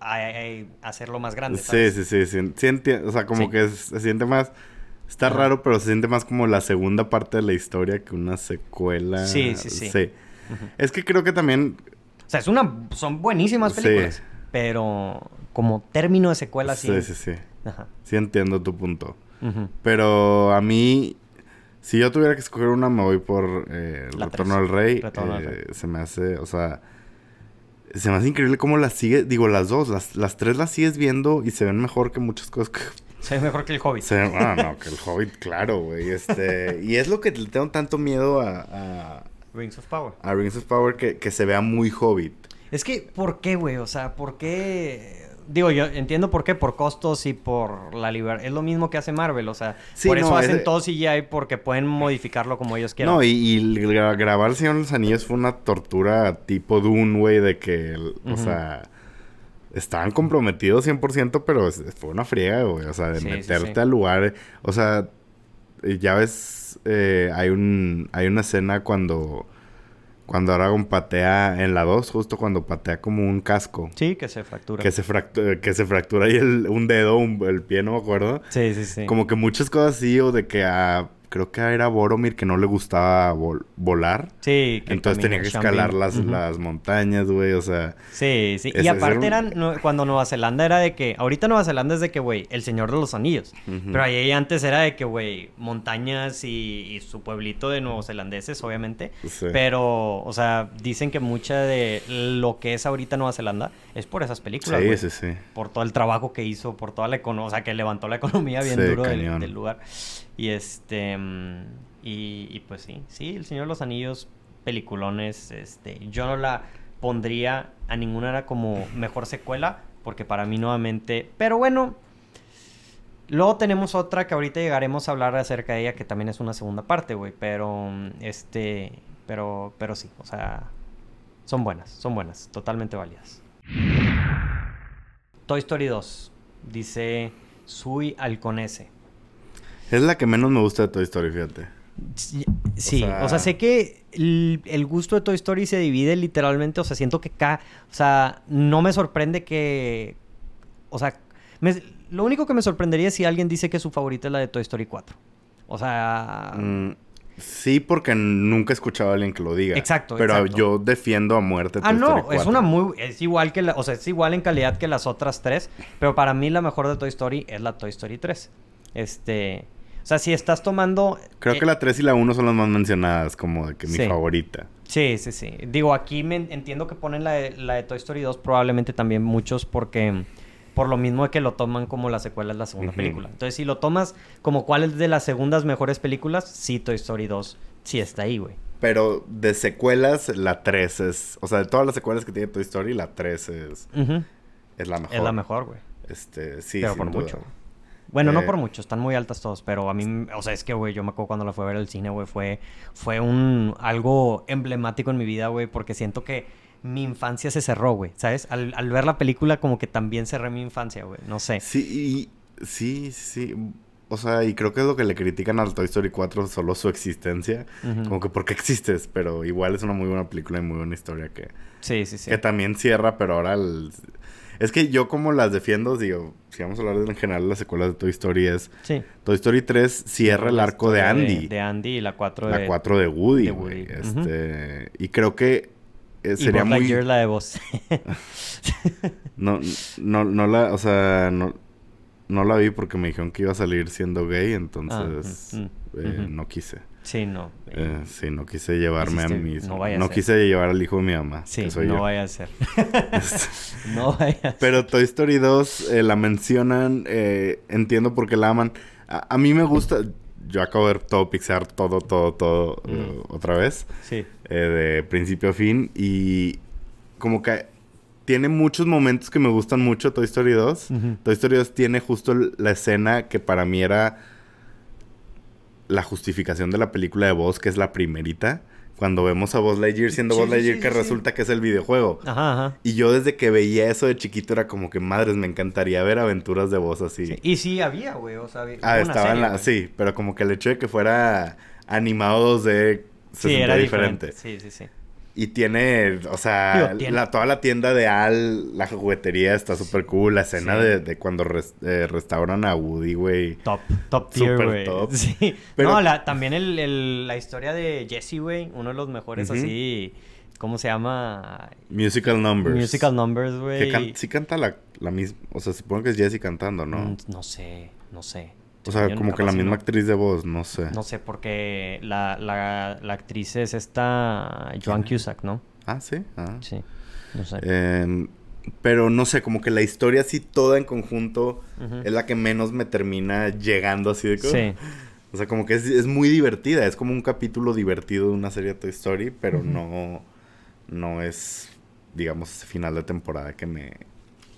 a- a- hacerlo más grande. Sí, ¿sabes? sí, sí, sí, sí o sea, como Sí. que se siente más... Está Ajá. raro, pero se siente más como la segunda parte de la historia que una secuela. Sí, sí, sí. Ujú. Es que creo que también... O sea, es una, son buenísimas Sí. películas. Pero como término de secuela, sí. Sí, sí, sí. Ajá. Sí entiendo tu punto. Pero a mí... Si yo tuviera que escoger una, me voy por eh, El Retorno del Rey. Retorno Eh, Se me hace, o sea... Se me hace increíble cómo las sigue... Digo, las dos. Las, las tres las sigues viendo y se ven mejor que muchas cosas que Se ve mejor que el Hobbit. Se- ah, no, que el Hobbit, claro, güey. Este, y es lo que le tengo tanto miedo a, a, Rings of Power. a Rings of Power que, que se vea muy Hobbit. Es que, ¿por qué, güey? O sea, ¿por qué? Digo, yo entiendo por qué, por costos y por la libertad. Es lo mismo que hace Marvel, o sea, Sí, por eso no, hacen es- todo CGI porque pueden modificarlo como ellos quieran. No, y, y gra- grabar El Señor de los Anillos fue una tortura tipo Dune, güey, de que, el- o sea, estaban comprometidos 100%, pero fue una friega, güey. O sea, de Sí, meterte sí. al lugar. O sea, ya ves, eh, hay un hay una escena cuando cuando Aragorn patea en la 2, justo cuando patea como un casco. Sí, que se fractura. Que se, fractura, que se fractura ahí el- un dedo, un- el pie, no me acuerdo. Sí, sí, sí. Como que muchas cosas así, o de que a... Creo que era Boromir que no le gustaba vol- volar. Sí, que Entonces tenía que escalar las, las montañas, güey, o sea... Sí, sí. Y aparte un- eran, no, cuando Nueva Zelanda era de que, ahorita Nueva Zelanda es de que, güey, el Señor de los Anillos. Pero ahí antes era de que, güey, montañas y, y su pueblito de neozelandeses, obviamente. Sí. Pero, o sea, dicen que mucha de lo que es ahorita Nueva Zelanda es por esas películas, Sí, güey. sí, sí. Por todo el trabajo que hizo, por toda la economía, o sea, que levantó la economía bien Sí, duro del, del lugar. Y este, mm, y, y pues sí, sí, El Señor de los Anillos, peliculones, este, yo no la pondría a ninguna era como mejor secuela, porque para mí nuevamente, pero bueno, luego tenemos otra que ahorita llegaremos a hablar acerca de ella, que también es una segunda parte, güey, pero, mm, este, pero, pero sí, o sea, son buenas, son buenas, totalmente válidas. Toy Story 2, dice Sui Alconese. Es la que menos me gusta de Toy Story, fíjate. Sí, o sea, sea- sé que el, el gusto de Toy Story se divide literalmente, o sea, siento que acá, o sea, no me sorprende que, o sea, me- lo único que me sorprendería es si alguien dice que su favorita es la de Toy Story 4. O sea, Mm, sí, porque nunca he escuchado a alguien que lo diga. Exacto, Pero exacto. yo defiendo a muerte ah, Toy Story no, es 4. una muy, es igual que la, o sea, es igual en calidad que las otras tres, pero para mí la mejor de Toy Story es la Toy Story 3. Este, o sea, si estás tomando... Creo eh, que la 3 y la 1 son las más mencionadas, como de que mi Sí. favorita. Sí, sí, sí. Digo, aquí me entiendo que ponen la de, la de Toy Story 2, probablemente también muchos porque por lo mismo de que lo toman como la secuela de la segunda película. Entonces, si lo tomas como cuál es de las segundas mejores películas, sí, Toy Story 2 sí está ahí, güey. Pero de secuelas, la 3 es... O sea, de todas las secuelas que tiene Toy Story, la 3 es, es la mejor. Es la mejor, güey. Este, sí, pero sin por duda. mucho. Bueno, no Eh, por mucho, están muy altas todos, pero a mí, o sea, es que, güey, yo me acuerdo cuando la fui a ver al cine, güey, fue, fue un, algo emblemático en mi vida, güey, porque siento que mi infancia se cerró, güey, ¿sabes? Al, al ver la película como que también cerré mi infancia, güey, no sé. Sí, y, sí, sí. O sea, y creo que es lo que le critican al Toy Story 4, solo su existencia. Como que porque existes, pero igual es una muy buena película y muy buena historia que, Sí, sí, sí. que también cierra, pero ahora... el- Es que yo como las defiendo, digo, si vamos a hablar de, en general de las secuelas de Toy Story es... Sí. Toy Story 3 cierra el arco de Andy. De, Andy y la 4 de... la 4 de Woody, de güey. Woody. Este, Y creo que eh, y sería Buzz muy... Lightyear, la de voz. No, no, no la... O sea, no, no la vi porque me dijeron que iba a salir siendo gay, entonces... Ah, mm, eh, ujú. no quise. sí, no. Eh, sí, no quise llevarme a mis... no vaya a no ser. quise llevar al hijo de mi mamá, Sí, que soy no yo. vaya a ser. no vaya a ser. Pero Toy Story 2 eh, la mencionan, eh, entiendo por qué la aman. A, a mí me gusta, yo acabo de ver todo Pixar, todo, todo, todo eh, Mm. otra vez, Sí. eh, de principio a fin. Y como que tiene muchos momentos que me gustan mucho Toy Story 2. Ujú. Toy Story 2 tiene justo la escena que para mí era la justificación de la película de Buzz, que es la primerita. Cuando vemos a Buzz Lightyear siendo Sí, Buzz Lightyear, sí, que sí, resulta que es el videojuego. Ajá, ajá. Y yo desde que veía eso de chiquito era como que, madres, me encantaría ver aventuras de voz así. Sí. Y sí había, güey, o sea, había- ah, estaba en la... Sí, pero como que el hecho de que fuera animado 2D se Sí, sentía era diferente. diferente. Sí, sí, sí. Y tiene, o sea, Digo, tiene- La, toda la tienda de Al, la juguetería está súper cool. La escena Sí. de, de cuando res- eh, restauran a Woody, güey. Top, top tier, güey. Sí. Pero- No, la, también el, el- la historia de Jesse, güey, uno de los mejores así, ¿cómo se llama? Musical Numbers. Musical Numbers, güey. can- sí canta la, la misma... O sea, supongo que es Jessie cantando, ¿no? Mm, No sé, no sé. O sea, como que la misma no. actriz de voz, no sé. No sé, porque la, la, la actriz es esta Joan. Cusack, ¿no? Ah, sí. Ah. Sí, no sé. Eh, pero no sé, como que la historia así toda en conjunto es la que menos me termina llegando así de que... Sí. O sea, como que es, es muy divertida. Es como un capítulo divertido de una serie de Toy Story, pero no, no es, digamos, final de temporada que me,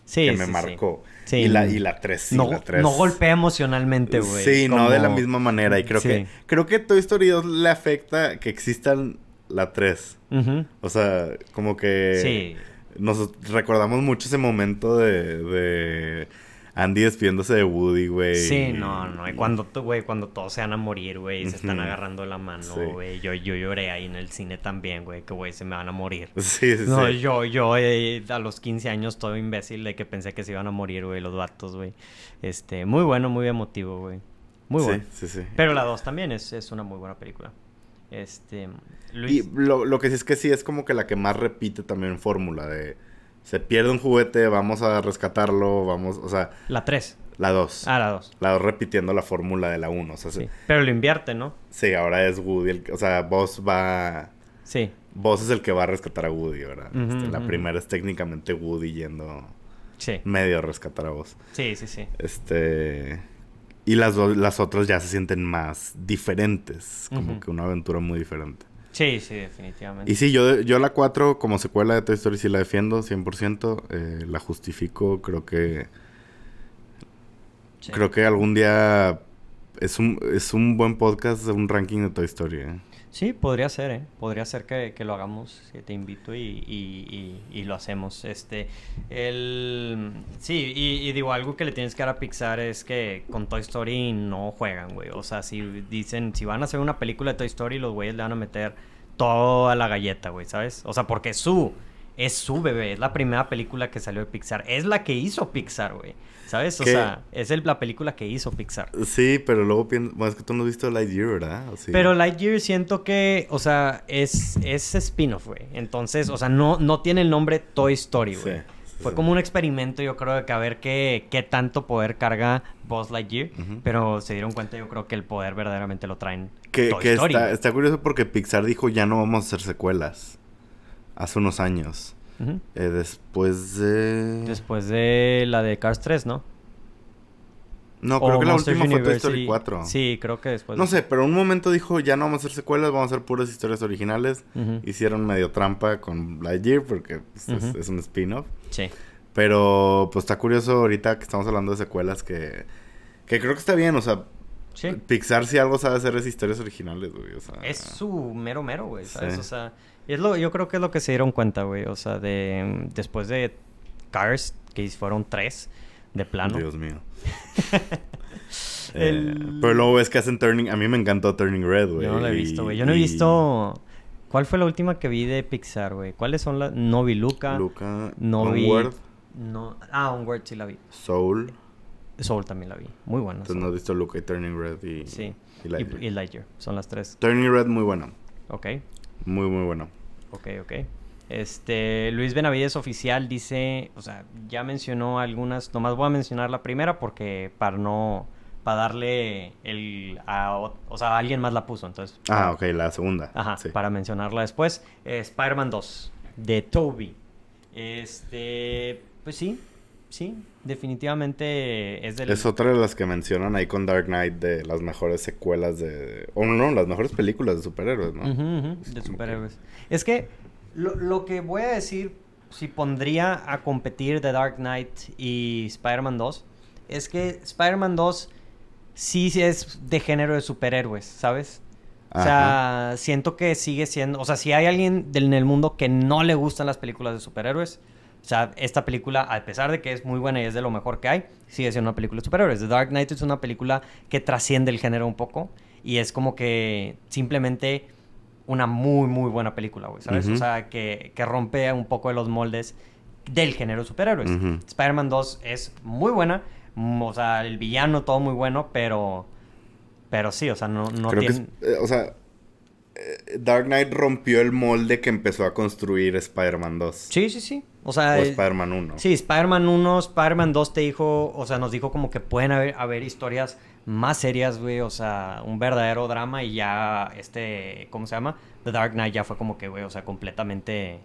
Sí, que me sí. marcó. Sí. Y la, y la 3, sí, no, la 3. no golpea emocionalmente, güey. Sí, no de la como- misma manera. Y creo que creo que Toy Story 2 le afecta que existan la 3. Ujú. O sea, como que Sí. nos recordamos mucho ese momento de, de Andy despidiéndose de Woody, güey. Sí, no, no. Y cuando, güey, cuando todos se van a morir, güey, y se están agarrando la mano, Sí. güey. Yo, yo lloré ahí en el cine también, güey, que, güey, se me van a morir. Sí, sí, No, sí. yo, yo eh, a los 15 años todo imbécil de que pensé que se iban a morir, güey, los vatos, güey. Este, muy bueno, muy emotivo, güey. Muy Sí, bueno. Sí, sí. Pero la 2 también es, es una muy buena película. Este, Y Luis. lo, lo que sí es que sí es como que la que más repite también fórmula de... Se pierde un juguete, vamos a rescatarlo, vamos... O sea, La 3. la 2. Ah, la 2. La 2 repitiendo la fórmula de la 1. O sea, Sí. Pero lo invierte, ¿no? sí, ahora es Woody el que... O sea, Boss va... Sí. Boss es el que va a rescatar a Woody, ¿verdad? Este, la primera es técnicamente Woody yendo Sí. medio a rescatar a Boss. Sí, sí, sí. Este... Y las, las otras ya se sienten más diferentes. Como que una aventura muy diferente. Sí, sí, definitivamente. Y sí, yo, yo la 4 como secuela de Toy Story sí la defiendo 100%. eh, la justifico. Creo que... Sí. Creo que algún día... Es un, es un buen podcast, un ranking de Toy Story. ¿eh? Sí, podría ser, ¿eh? Podría ser que, que lo hagamos, que te invito y, y- y- y lo hacemos. Este, el... Sí, y, digo, algo que le tienes que dar a Pixar es que con Toy Story no juegan, güey. O sea, si dicen, si van a hacer una película de Toy Story, los güeyes le van a meter toda la galleta, güey, ¿sabes? O sea, porque es su, es su bebé, es la primera película que salió de Pixar, es la que hizo Pixar, güey. ¿Sabes? O ¿Qué? sea, es el- la película que hizo Pixar. Sí, pero luego piensas... Bueno, es que tú no has visto Lightyear, ¿verdad? ¿O sí? Pero Lightyear siento que, o sea, es, es spin-off, güey. Entonces, o sea, no, no tiene el nombre Toy Story, güey. Sí, sí, Fue como un experimento, yo creo, de que a ver qué, qué tanto poder carga Buzz Lightyear. Pero se dieron cuenta, yo creo que el poder verdaderamente lo traen Que, Toy que Story. está, güey. está curioso porque Pixar dijo ya no vamos a hacer secuelas. Hace unos años. Eh, después de... Después de la de Cars 3, ¿no? No, creo O que la Monsters última fue Toy Story University. 4. Sí, creo que después. No de- sé, pero en un momento dijo ya no vamos a hacer secuelas, vamos a hacer puras historias originales. Hicieron medio trampa con Lightyear porque pues, es, un spin-off. Sí. Pero pues está curioso ahorita que estamos hablando de secuelas que, que creo que está bien, o sea, Sí. Pixar si algo sabe hacer es historias originales, güey. O sea, Es su mero mero, güey, ¿sabes? Sí. O sea, es lo, yo creo que es lo que se dieron cuenta, güey. O sea, de después de Cars, que fueron tres, de plano. Dios mío. El- Eh, pero luego ves que hacen Turning... A mí me encantó Turning Red, güey. Yo no lo he visto, güey. Yo no he visto... ¿Cuál fue la última que vi de Pixar, güey? ¿Cuáles son las...? No vi Luca. Luca, No vi... Onward, No... Ah, Onward sí la vi. Soul. Soul también la vi. Muy buena. Entonces no has visto Luca y Turning Red y... Sí. y Lightyear. y Lightyear. Son las tres. Turning Red muy bueno. Ok. Muy, muy bueno. Ok, ok. Este, Luis Benavides oficial dice, o sea, ya mencionó algunas, nomás voy a mencionar la primera porque para no, para darle el, a, o o sea, alguien más la puso, entonces. Ah, ok, la segunda. Ajá, sí. para mencionarla después. Eh, Spider-Man 2, de Toby. Este, pues sí, sí, definitivamente es del... Es otra de las que mencionan ahí con Dark Knight de las mejores secuelas de... O no, las mejores películas de superhéroes, ¿no? De que- superhéroes. Es que lo, lo que voy a decir, si pondría a competir The Dark Knight y Spider-Man 2, es que Spider-Man 2 sí es de género de superhéroes, ¿sabes? O sea, siento que sigue siendo, o sea, si hay alguien del- en el mundo que no le gustan las películas de superhéroes, o sea, esta película, a pesar de que es muy buena y es de lo mejor que hay, sigue siendo una película de superhéroes. The Dark Knight es una película que trasciende el género un poco y es como que simplemente una muy, muy buena película, güey, ¿sabes? O sea, que, que rompe un poco de los moldes del género de superhéroes. Ujú. Spider-Man 2 es muy buena, o sea, el villano todo muy bueno, pero... Pero sí, o sea, no, no Creo tiene... que, es- eh, o sea, Dark Knight rompió el molde que empezó a construir Spider-Man 2. Sí, sí, sí. O sea, O eh, Spider-Man 1. sí, Spider-Man 1, Spider-Man 2 te dijo, o sea, nos dijo como que pueden haber, haber historias más serias, güey, o sea, un verdadero drama y ya este, ¿cómo se llama? The Dark Knight ya fue como que, güey, o sea, completamente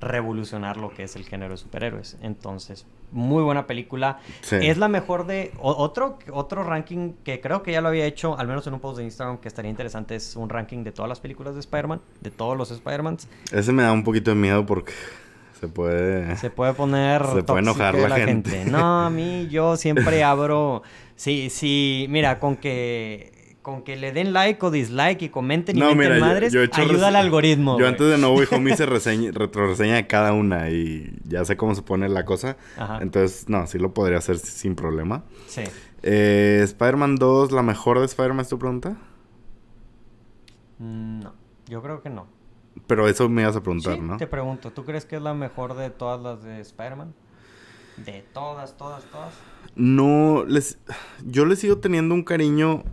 revolucionar lo que es el género de superhéroes. Entonces, muy buena película. Sí. Es la mejor de... o- otro, otro ranking que creo que ya lo había hecho, al menos en un post de Instagram, que estaría interesante, es un ranking de todas las películas de Spider-Man, de todos los Spider-Mans. Ese me da un poquito de miedo porque se puede... Se puede poner. Se puede enojar la gente. No, a mí yo siempre abro. Sí, sí, mira, con que. Con que le den like o dislike y comenten y No, mira, madres, yo he hecho ayuda al algoritmo. Yo antes de No Way Home hice reseña, retroreseña de cada una y ya sé cómo se pone la cosa. Ajá. Entonces, no, sí lo podría hacer sin problema. Sí. Eh, Spider-Man 2, ¿la mejor de Spider-Man es tu pregunta? Mm, No, yo creo que no. Pero eso me ibas a preguntar, Sí, ¿no? te pregunto, ¿tú crees que es la mejor de todas las de Spider-Man? De todas, todas, todas. No, les... Yo le sigo teniendo un cariño...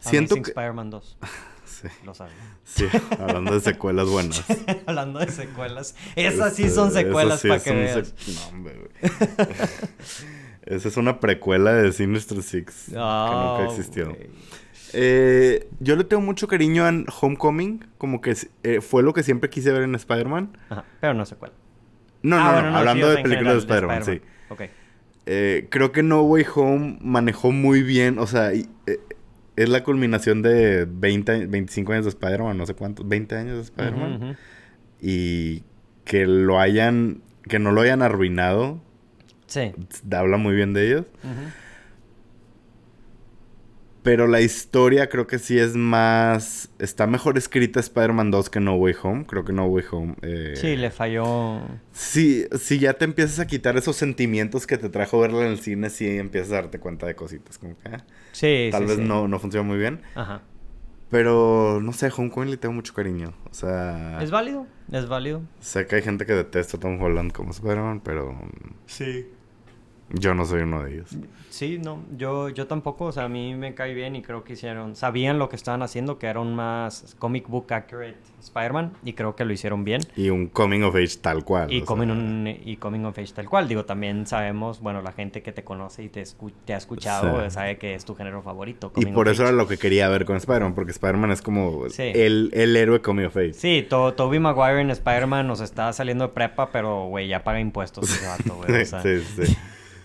Siento Amazing que... Spider-Man 2, Sí, lo sabes. sí, hablando de secuelas buenas. Hablando de secuelas. Esas sí son Este, secuelas esas sí para que son veas. sec- No, hombre, güey. Esa es una precuela de Sinister Six que Ah, nunca existió. güey. Eh, yo le tengo mucho cariño a Homecoming, como que eh, fue lo que siempre quise ver en Spider-Man. Ajá, pero no secuela. No, Ah, no, bueno, no, sí, hablando de películas de Spider-Man, sí. Ok. Eh, creo que No Way Home manejó muy bien, o sea, y, eh, es la culminación de 20, 25 años de Spider-Man, no sé cuántos, 20 años de Spider-Man. Y que lo hayan, que no lo hayan arruinado, Sí. habla muy bien de ellos. Ujú. Pero la historia creo que sí es más... Está mejor escrita Spider-Man 2 que No Way Home. Creo que No Way Home... eh, Sí, le falló. Sí, si ya te empiezas a quitar esos sentimientos que te trajo verla en el cine, sí empiezas a darte cuenta de cositas. Como que ah, Sí, tal sí, vez sí. No, no funciona muy bien. Ajá. Pero no sé, Homecoming le tengo mucho cariño. O sea, Es válido, es válido. sé que hay gente que detesta a Tom Holland como Spider-Man, pero mm, Sí. Yo no soy uno de ellos. Sí, no, yo, yo tampoco, o sea, a mí me cae bien y creo que hicieron, sabían lo que estaban haciendo, que era un más comic book accurate Spider-Man y creo que lo hicieron bien. Y un coming of age tal cual. Y coming, sea, un- y coming of age tal cual. Digo, también sabemos, bueno, la gente que te conoce y te, escu- te ha escuchado Sí. sabe que es tu género favorito. Y por eso age. era lo que quería ver con Spider-Man, porque Spider-Man es como Sí. el, el héroe coming of age. Sí, to Tobey Maguire en Spider-Man nos está saliendo de prepa, pero, güey, ya paga impuestos ese vato, güey. O sea, sí, sí.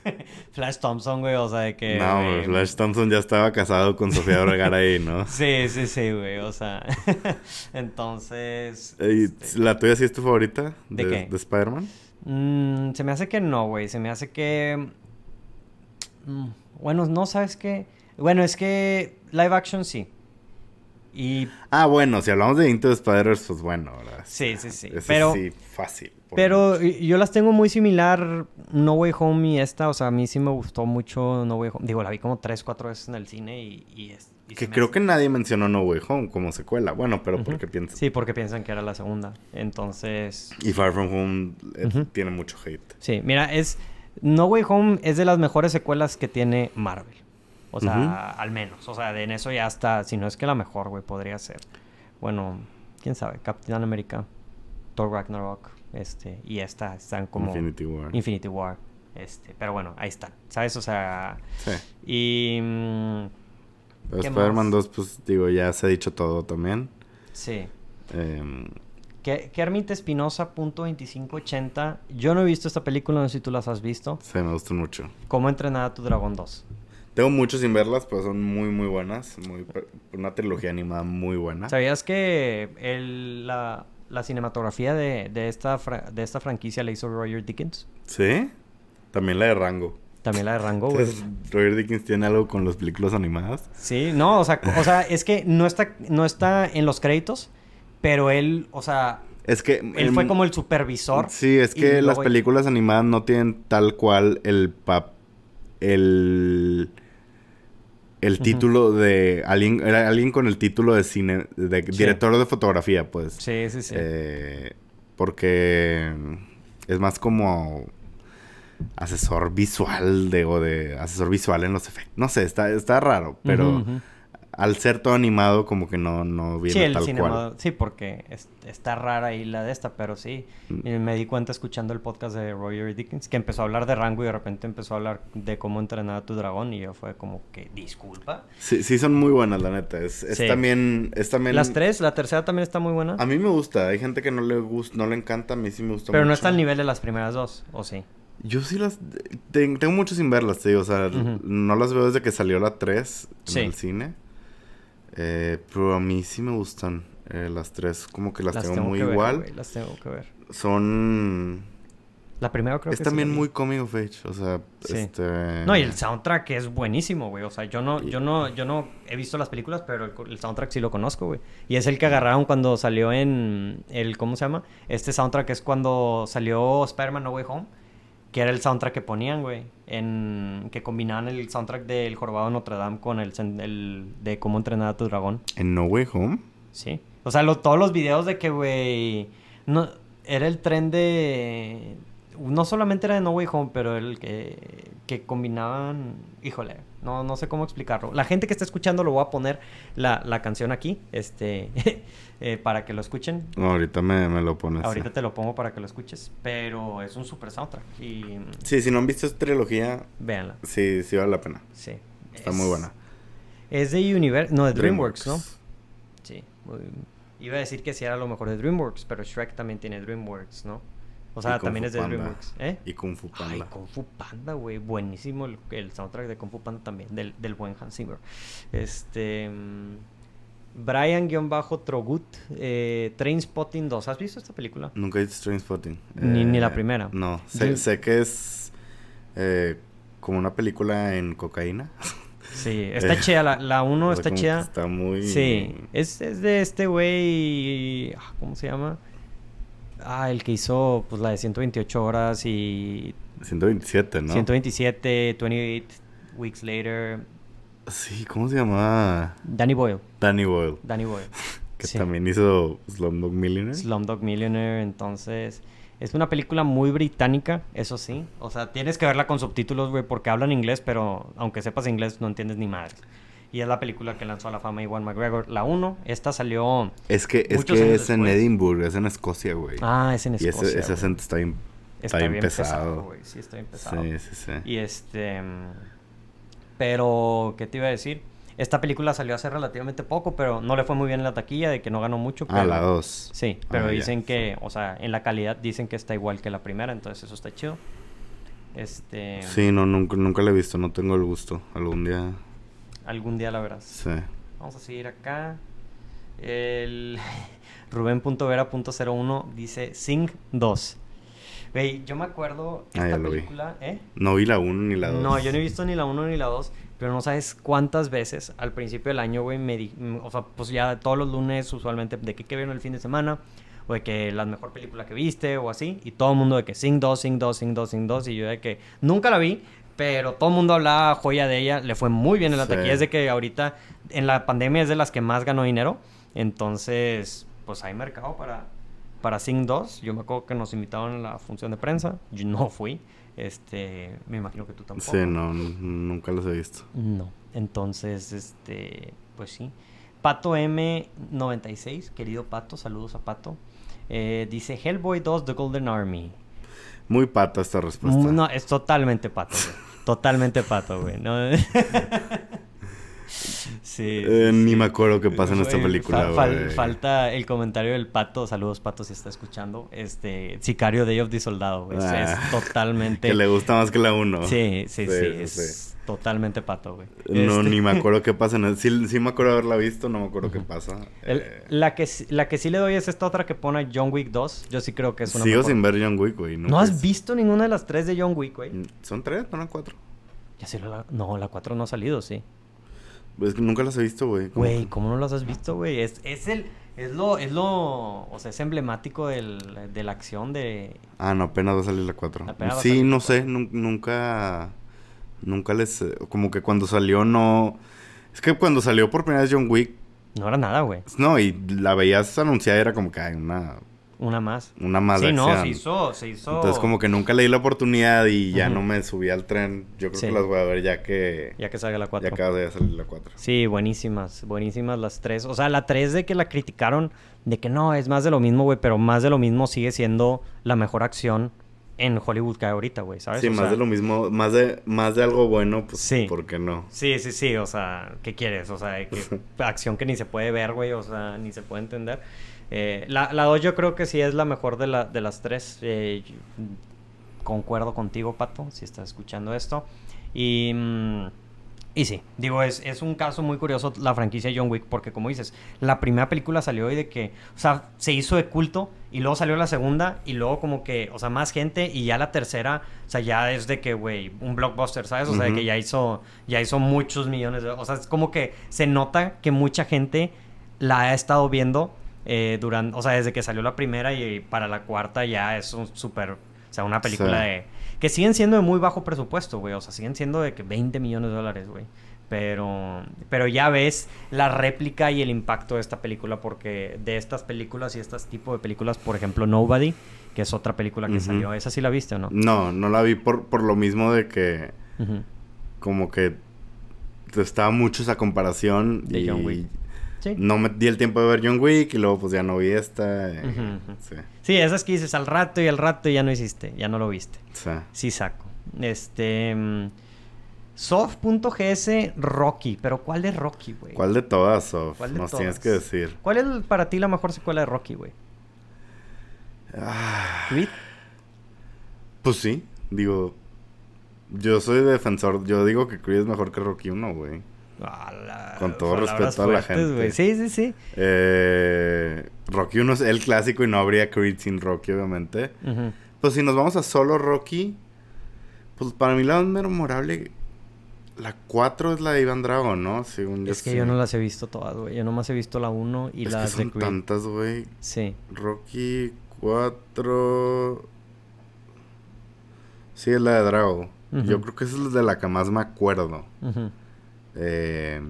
Flash Thompson, güey, o sea, de que... no, güey, Flash Thompson ya estaba casado con Sofía Vergara ahí, ¿no? Sí, sí, sí, güey, o sea... Entonces... ¿Y este, ¿La tuya sí es tu favorita? ¿De qué? ¿De Spider-Man? mm, se me hace que no, güey, se me hace que... mm, bueno, no, ¿sabes qué? Bueno, es que live action sí. Y Ah, bueno, si hablamos de Into the Spider-Verse, pues bueno, ¿verdad? sí, sí, sí. Ese Pero, sí, fácil. Pero yo las tengo muy similar No Way Home y esta. O sea, a mí sí me gustó mucho No Way Home. Digo, la vi como tres, cuatro veces en el cine y... y es- y Que creo hace- que nadie mencionó No Way Home como secuela. Bueno, pero Ujú. porque piensas. Sí, porque piensan que era la segunda. Entonces... Y Far From Home eh, tiene mucho hate. Sí, mira, es... No Way Home es de las mejores secuelas que tiene Marvel. O sea, al menos. O sea, de en eso ya está... Si no es que la mejor, güey, podría ser. Bueno, quién sabe. Capitán América, Thor Ragnarok, este... Y esta están como... Infinity War. Infinity War. Este, pero bueno, ahí están. ¿Sabes? O sea... sí. Y... mm, Pero ¿Qué Spider-Man más? 2, pues digo, ya se ha dicho todo también. sí. Em, Ke- Kermit Espinosa, punto 2580. Yo no he visto esta película, no sé si tú las has visto. sí, me gustan mucho. ¿Cómo entrenar a tu dragón 2? Tengo mucho sin verlas, pero son muy, muy buenas. Muy, una trilogía animada muy buena. ¿Sabías que el- la, la cinematografía de, de esta de esta franquicia la hizo Roger Dickens? ¿Sí? También la de Rango. También la de Rango, güey. Roger Dickens tiene algo con las películas animadas. Sí, no, o sea, o sea, es que no está, no está en los créditos, pero él, o sea, Es que... él fue em, como el supervisor. Sí, es que las luego- películas animadas no tienen tal cual el pap... El... El título de... Alguien, era alguien con el título de cine... De director de fotografía, pues. Sí, sí, sí. Eh, porque... Es más como... Asesor visual de... O de... Asesor visual en los efectos. No sé, está, está raro. Pero... Al ser todo animado, como que no, no viene Sí, el tal cinema, cual. sí, porque es- está rara ahí la de esta, pero sí. Mm. Y me di cuenta escuchando el podcast de Roger Dickens que empezó a hablar de rango y de repente empezó a hablar de cómo entrenar a tu dragón y yo fue como que, disculpa. Sí, sí son muy buenas, la neta. Es, es Sí. también... Es también... Las tres, la tercera también está muy buena, A mí me gusta. Hay gente que no le gusta, no le encanta. A mí sí me gusta pero no está al nivel de las primeras dos, ¿o sí? Yo sí las... te- tengo mucho sin verlas, digo. O sea, no las veo desde que salió la 3 en Sí. el cine. Eh, pero a mí sí me gustan eh, las tres. Como que las, tengo, muy que ver, igual. las tengo que ver. Son... La primera creo es que sí también la vi. muy coming of age. O sea, Sí. este... No, y el soundtrack es buenísimo, güey. O sea, yo no, yo no, yo no he visto las películas, pero el, el soundtrack sí lo conozco, güey. Y es el que agarraron cuando salió en el, ¿cómo se llama? Este soundtrack es cuando salió Spider-Man No Way Home, que era el soundtrack que ponían, güey. En, que combinaban el soundtrack del Jorobado de Notre Dame con el, el de cómo entrenar a tu dragón. ¿En No Way Home? Sí. O sea, lo- todos los videos de que, güey. No, era el tren de. No solamente era de No Way Home, pero el que, que combinaban. Híjole, no, no sé cómo explicarlo. La gente que está escuchando lo voy a poner la, la canción aquí, este, eh, para que lo escuchen. No, ahorita me, me lo pones. Ahorita sí. te lo pongo para que lo escuches, pero es un super soundtrack y Sí, si no han visto esta trilogía, véanla. sí, sí vale la pena. Sí. Está Es- muy buena. Es de Universe, no, de DreamWorks, ¿no? Sí. muy- Iba a decir que sí era lo mejor de DreamWorks, pero Shrek también tiene DreamWorks, ¿no? O sea, también Fu es de Panda. DreamWorks. ¿Eh? Y Kung Fu Panda. Ay, Kung Fu Panda, güey. Buenísimo el, el soundtrack de Kung Fu Panda también, del, del buen Hans Zimmer. Este. mm, Brian-Trogut, eh, Trainspotting 2. ¿Has visto esta película? Nunca he visto Trainspotting. Ni- ni la primera. No, sé, Yo- sé que es eh, como una película en cocaína. Sí, está Eh, chida. La, la 1 O sea, está chida. Está muy... Sí, es, es de este güey. ah, ¿Cómo se llama? Ah, el que hizo pues la de 128 horas y 127, ¿no? 127, 28 Weeks Later. Sí, ¿cómo se llamaba? Danny Boyle. Danny Boyle. Danny Boyle. Que Sí. también hizo Slumdog Millionaire. Slumdog Millionaire. Entonces, es una película muy británica, eso sí. O sea, tienes que verla con subtítulos, güey, porque hablan inglés, pero aunque sepas inglés, no entiendes ni madre. Y es la película que lanzó a la fama Iwan McGregor. La 1, esta salió. Es que, es, que es en. Edinburgh, es en Escocia, güey. Ah, es en y Escocia. ese, ese acento está bien, Está, bien bien pesado. güey. Sí, está bien pesado. Sí, sí, sí. Y este. Pero, ¿qué te iba a decir? Esta película salió hace relativamente poco, pero no le fue muy bien en la taquilla, de que no ganó mucho. Ah, pero- la 2. Sí, pero Ah, ya, dicen que, o sea, en la calidad dicen que está igual que la primera, entonces eso está chido. Este. Sí, no, nunca, nunca la he visto, no tengo el gusto. Algún día, Algún día la verás. sí. Vamos a seguir acá. El Rubén.vera.01 dice Sing 2. Güey, yo me acuerdo Ah, esta ya lo vi. película, ¿eh? No vi la 1 ni la 2. No, yo no he visto ni la 1 ni la 2, pero no sabes cuántas veces al principio del año, güey, me di, mm, o sea, pues ya todos los lunes usualmente de que qué vieron el fin de semana o de que la mejor película que viste o así, y todo el mundo de que Sing 2, Sing 2, Sing 2, Sing 2 y yo de que nunca la vi, pero todo el mundo hablaba joya de ella, le fue muy bien en la Sí. taquilla, es de que ahorita en la pandemia es de las que más ganó dinero, entonces pues hay mercado para para Sing 2, yo me acuerdo que nos invitaron a la función de prensa, yo no fui, este, me imagino que tú tampoco. Sí, no, nunca los he visto. No. Entonces, este, pues sí. Pato M96, querido Pato, saludos a Pato. eh, dice Hellboy 2 The Golden Army. Muy pata esta respuesta. No, es totalmente pato, güey. Totalmente pato, güey. ¿no? sí. Eh, sí, ni me acuerdo qué pasa en esta película, fa- fal- falta el comentario del pato. Saludos, pato, si está escuchando. Este, Sicario Day of the Soldado, güey. Es- Ah, es totalmente. Que le gusta más que la 1. Sí, sí, sí, Sí, es sí. Totalmente pato, güey. No, Este, ni me acuerdo qué pasa. Sí, sí me acuerdo haberla visto, no me acuerdo qué pasa. el- Eh, la, que, sí- la que sí le doy es esta otra que pone John Wick 2. Yo sí creo que es una sigo mejor. sin ver John Wick, güey. ¿No has visto ninguna de las tres de John Wick, güey? ¿Son tres? ¿No eran cuatro? Ya sí, la, no, la 4 no ha salido, sí. Es que nunca las he visto, güey. ¿Cómo Güey? ¿cómo no las has visto, güey? Es, es el... Es lo, es lo, o sea, es emblemático del, de la acción de... Ah, no, apenas va a salir la 4. Apenas va a Sí, no sé, cuatro. nun- nunca... Nunca les... eh, Como que cuando salió no... Es que cuando salió por primera vez John Wick... No era nada, güey. No, y la veías anunciada era como que hay una... Una más. Una más de sí, no, se hizo, se hizo... Entonces como que nunca le di la oportunidad y ya no me subí al tren. Yo creo Sí. que las voy a ver ya que... Ya que salga la 4. Ya acaba de salir la 4. Sí, buenísimas, buenísimas las tres. O sea, la tres de que la criticaron, de que no, es más de lo mismo, güey, pero más de lo mismo sigue siendo la mejor acción en Hollywood que hay ahorita, güey, ¿sabes? Sí, O más sea, de lo mismo, más de, más de algo bueno, pues, Sí. ¿por qué no? Sí, sí, sí, o sea, ¿qué quieres? O sea, que acción que ni se puede ver, güey, o sea, ni se puede entender. Eh, la, la dos yo creo que sí es la mejor de, la, de las tres. Eh, concuerdo contigo, Pato, si estás escuchando esto. Y, mm, y sí, digo, es, es un caso muy curioso la franquicia John Wick, porque como dices, la primera película salió y de que, o sea, se hizo de culto, y luego salió la segunda, y luego como que, o sea, más gente, y ya la tercera, o sea, ya es de que, güey, un blockbuster, ¿sabes? O sea, de que ya hizo, ya hizo muchos millones de... O sea, es como que se nota que mucha gente la ha estado viendo eh, durante, o sea, desde que salió la primera y para la cuarta ya es un súper, o sea, una película Sí. de... Que siguen siendo de muy bajo presupuesto, güey. O sea, siguen siendo de que 20 millones de dólares, güey. Pero, pero ya ves la réplica y el impacto de esta película porque de estas películas y estos tipos de películas, por ejemplo, Nobody, que es otra película que salió. ¿Esa sí la viste o no? No, no la vi por, por lo mismo de que como que estaba mucho esa comparación De y John Wick. Sí. no me di el tiempo de ver John Wick y luego pues ya no vi esta. ujú. Sí, Sí, esas que dices al rato y al rato y ya no hiciste, ya no lo viste. sí. Sí saco. Este... mm, Soft.gs Rocky, pero ¿cuál es Rocky, güey? ¿Cuál de todas, Sof? ¿Cuál de Nos todas? tienes que decir. ¿Cuál es para ti la mejor secuela de Rocky, güey? Ah, ¿Creed? pues sí, digo... Yo soy defensor, yo digo que Creed es mejor que Rocky 1, güey. Con todo respeto a la gente. Sí, sí, sí. Eh, Rocky 1 es el clásico y no habría Creed sin Rocky, obviamente. Pues si nos vamos a solo Rocky, pues para mí la más memorable, la 4 es la de Iván Drago, ¿no? Según Es que sé. yo no las he visto todas, güey. Yo nomás he visto la 1 y Es que las de son Creed. tantas, güey. Sí. Rocky 4... Sí, es la de Drago. Yo creo que esa es de la que más me acuerdo. Ujú. Eh,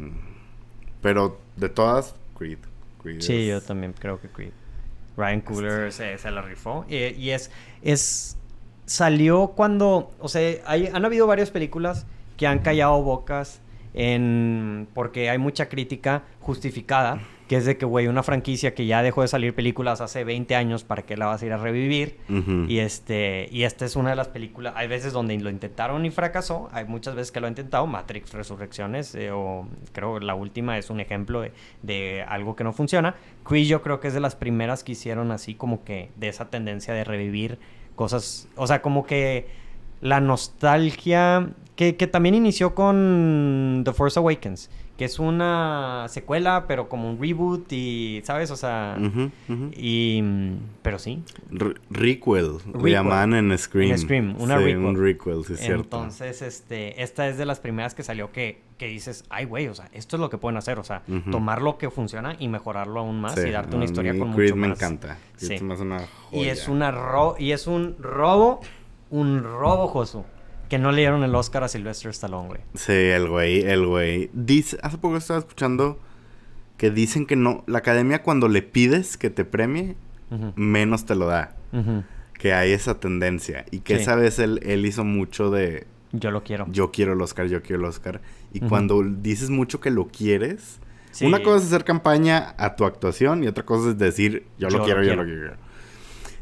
pero de todas, Creed. Creed Sí, es- yo también creo que Creed. Ryan Coogler se, se la rifó. Y, y es, es... Salió cuando... O sea, hay, han habido varias películas que han callado bocas en... Porque hay mucha crítica justificada. Que es de que, güey, una franquicia que ya dejó de salir películas hace 20 años, ¿para qué la vas a ir a revivir? Y este, y esta es una de las películas. Hay veces donde lo intentaron y fracasó. Hay muchas veces que lo han intentado. Matrix Resurrecciones, eh, o creo la última es un ejemplo de, de algo que no funciona. Creed yo creo que es de las primeras que hicieron así como que de esa tendencia de revivir cosas. O sea, como que la nostalgia que, que también inició con The Force Awakens, que es una secuela, pero como un reboot y, ¿sabes? O sea, y... Pero sí. Re- Requel, Requel. llaman en Scream. En Scream, una sí, requel. un requel, sí, es cierto. Entonces, este, esta es de las primeras que salió que, que dices, ay, güey, o sea, esto es lo que pueden hacer, o sea, tomar lo que funciona y mejorarlo aún más Sí, y darte una historia con Creed mucho me más. encanta. Sí. Y es una ro y es un robo, un robo, Josu, que no le dieron el Oscar a Sylvester Stallone, güey. Sí, el güey, el güey. Dice, hace poco estaba escuchando que dicen que no, la academia cuando le pides que te premie, menos te lo da. Que hay esa tendencia. Y que Sí. esa vez él, él hizo mucho de Yo lo quiero. yo quiero el Oscar, yo quiero el Oscar. Y cuando dices mucho que lo quieres, Sí. una cosa es hacer campaña a tu actuación y otra cosa es decir yo, Yo lo lo quiero, yo quiero. lo quiero.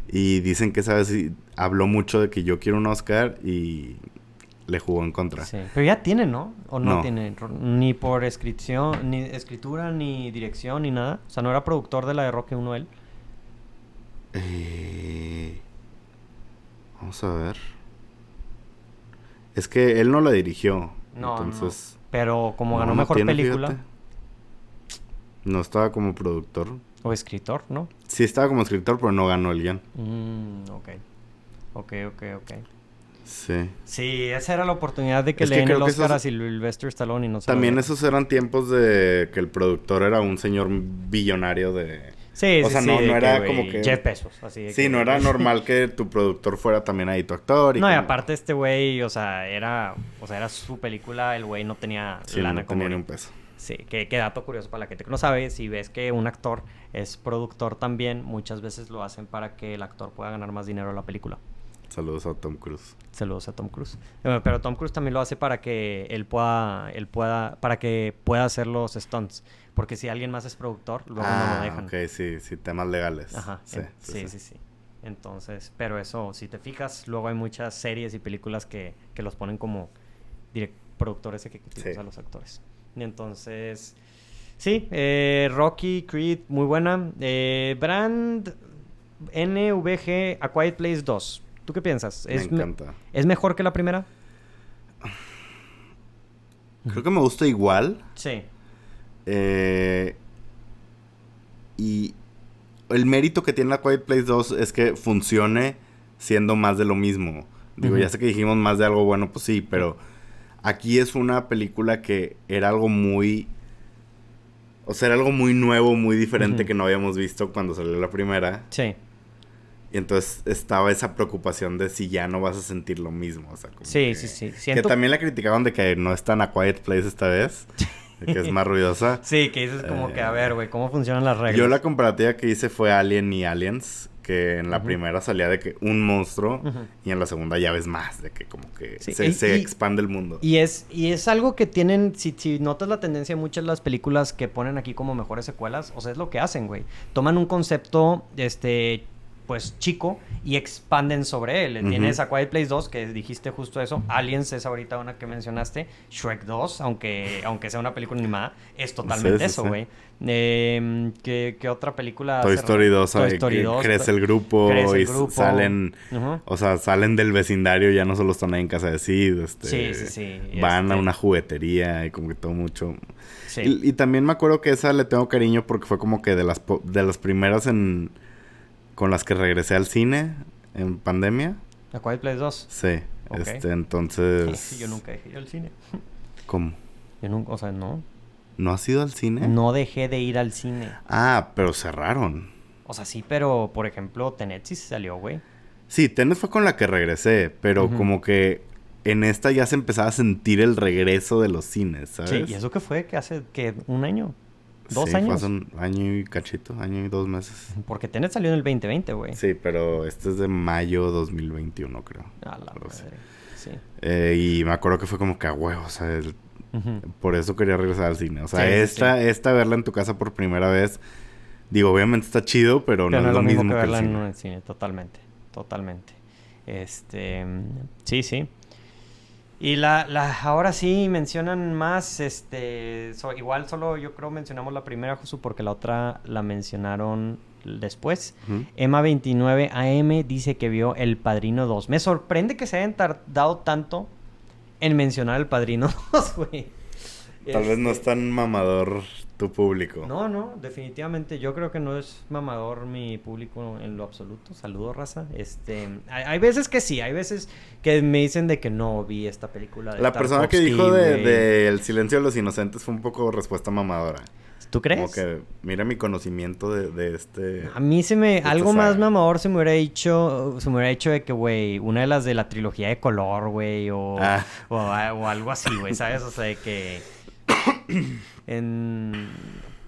Y dicen que esa vez sí habló mucho de que yo quiero un Oscar y le jugó en contra. Sí. Pero ya tiene, ¿no? ¿O no, No. tiene? Ni por escripción, ni escritura, ni dirección, ni nada. O sea, no era productor de la de Rocky 1 él. Eh, Vamos a ver. Es que él no la dirigió. No, no. entonces. Pero como ganó no mejor tiene, película fíjate. No estaba como productor. o escritor, ¿no? Sí estaba como escritor, pero no ganó el guion. Mm, ok. Ok, ok, ok. Sí. Sí, esa era la oportunidad de que Es le den el Oscar esos- a Sylvester Stallone y no se También esos eran tiempos de que el productor era un señor billonario de... Sí, o sí, sea, sí, no- era como que- Jeff Bezos, así de Sí, que- no era normal que tu productor fuera también ahí tu actor. Y No, y aparte este güey, o sea, era... O sea, era su película, el güey no tenía Sí, lana no como... tenía ni un peso. Sí, que, que dato curioso para la gente que no sabe, si ves que un actor es productor también, muchas veces lo hacen para que el actor pueda ganar más dinero en la película. Saludos a Tom Cruise. Saludos a Tom Cruise. Pero Tom Cruise también lo hace para que él pueda, él pueda, para que pueda hacer los stunts. Porque si alguien más es productor, luego no ah, lo dejan. ok, sí, sí, temas legales. Ajá. Sí, en- sí, sí, sí. Entonces, pero eso, si te fijas, luego hay muchas series y películas que, que los ponen como productores ejecutivos Sí. a los actores. Y entonces, sí, eh, Rocky, Creed, muy buena. Eh, Brand NVG, A Quiet Place 2. ¿Tú qué piensas? Me ¿Es, me- encanta. ¿Es mejor que la primera? Creo que me gusta igual. Sí. Eh, y el mérito que tiene la Quiet Place 2 es que funcione siendo más de lo mismo. Digo, ya sé que dijimos más de algo bueno, pues sí, pero aquí es una película que era algo muy... O sea, era algo muy nuevo, muy diferente que no habíamos visto cuando salió la primera. Sí. Y entonces estaba esa preocupación de si ya no vas a sentir lo mismo. O sea, como Sí, que- sí, sí. Que también la criticaban de que no es tan a Quiet Place esta vez. de que es más ruidosa. Sí, que dices como que, a ver, güey, ¿cómo funcionan las reglas? Yo la comparativa que hice fue Alien y Aliens, que en la primera salía de que un monstruo y en la segunda ya ves más, de que como que Sí, se, y- se y- expande el mundo. Y es, y es algo que tienen, si, si notas la tendencia, muchas de las películas que ponen aquí como mejores secuelas, o sea, es lo que hacen, güey. Toman un concepto, este, pues chico, y expanden sobre él. Tienes a Quiet Place 2, que dijiste justo eso. Aliens es ahorita una que mencionaste. Shrek 2, aunque, aunque sea una película animada, es totalmente Sí, sí, eso, sí. güey. Eh, ¿qué, qué otra película? Toy Story 2, Toy Story que 2, crece el grupo crece el y grupo. salen, Ujú. o sea, salen del vecindario, ya no solo están ahí en casa de Sid, este, Sí, sí, sí, van a este- una juguetería y como que todo mucho. Sí. Y, y también me acuerdo que esa le tengo cariño porque fue como que de las po- de las primeras en con las que regresé al cine en pandemia. A Quiet Place 2. Sí, Ok. este, entonces. Yo nunca dejé ir al cine. ¿Cómo? Yo nunca, o sea, no. ¿No has ido al cine? No dejé de ir al cine. Ah, pero cerraron. O sea, sí, pero por ejemplo, Tenet sí salió, güey. Sí, Tenet fue con la que regresé, pero como que en esta ya se empezaba a sentir el regreso de los cines, ¿sabes? Sí, y eso que fue que hace que un año, dos Sí, fue años. hace un año y cachito, año y dos meses. Porque Tenet salió en el 2020, güey. Sí, pero este es de mayo 2021, creo. A la así. madre. Sí. Eh, y me acuerdo que fue como que a huevo, o sea, el- por eso quería regresar al cine. O sea, Sí, sí, esta, esta verla en tu casa por primera vez, digo, obviamente está chido, pero, Pero no es lo mismo que, verla el en un cine, totalmente. Totalmente. Este. mm, Sí, sí. Y la, la, ahora sí mencionan más, este, so- igual solo yo creo mencionamos la primera, Josu, porque la otra la mencionaron después. Ujú. Emma29AM dice que vio El Padrino 2. Me sorprende que se hayan tardado tanto en mencionar El Padrino 2, güey. Tal vez no es Este, tan mamador tu público. No, no, definitivamente. Yo creo que no es mamador mi público en lo absoluto. Saludo, raza. Este, hay, hay veces que sí, hay veces que me dicen de que no vi esta película. De La persona que dijo de, El silencio de los inocentes fue un poco respuesta mamadora. ¿Tú crees? Como que mira mi conocimiento de, de este... A mí se me... Algo más mamador se me hubiera dicho... Se me hubiera dicho de que, güey, una de las de la trilogía de color, güey, o, Ah. o, o algo así, güey, ¿sabes? O sea, de que... En...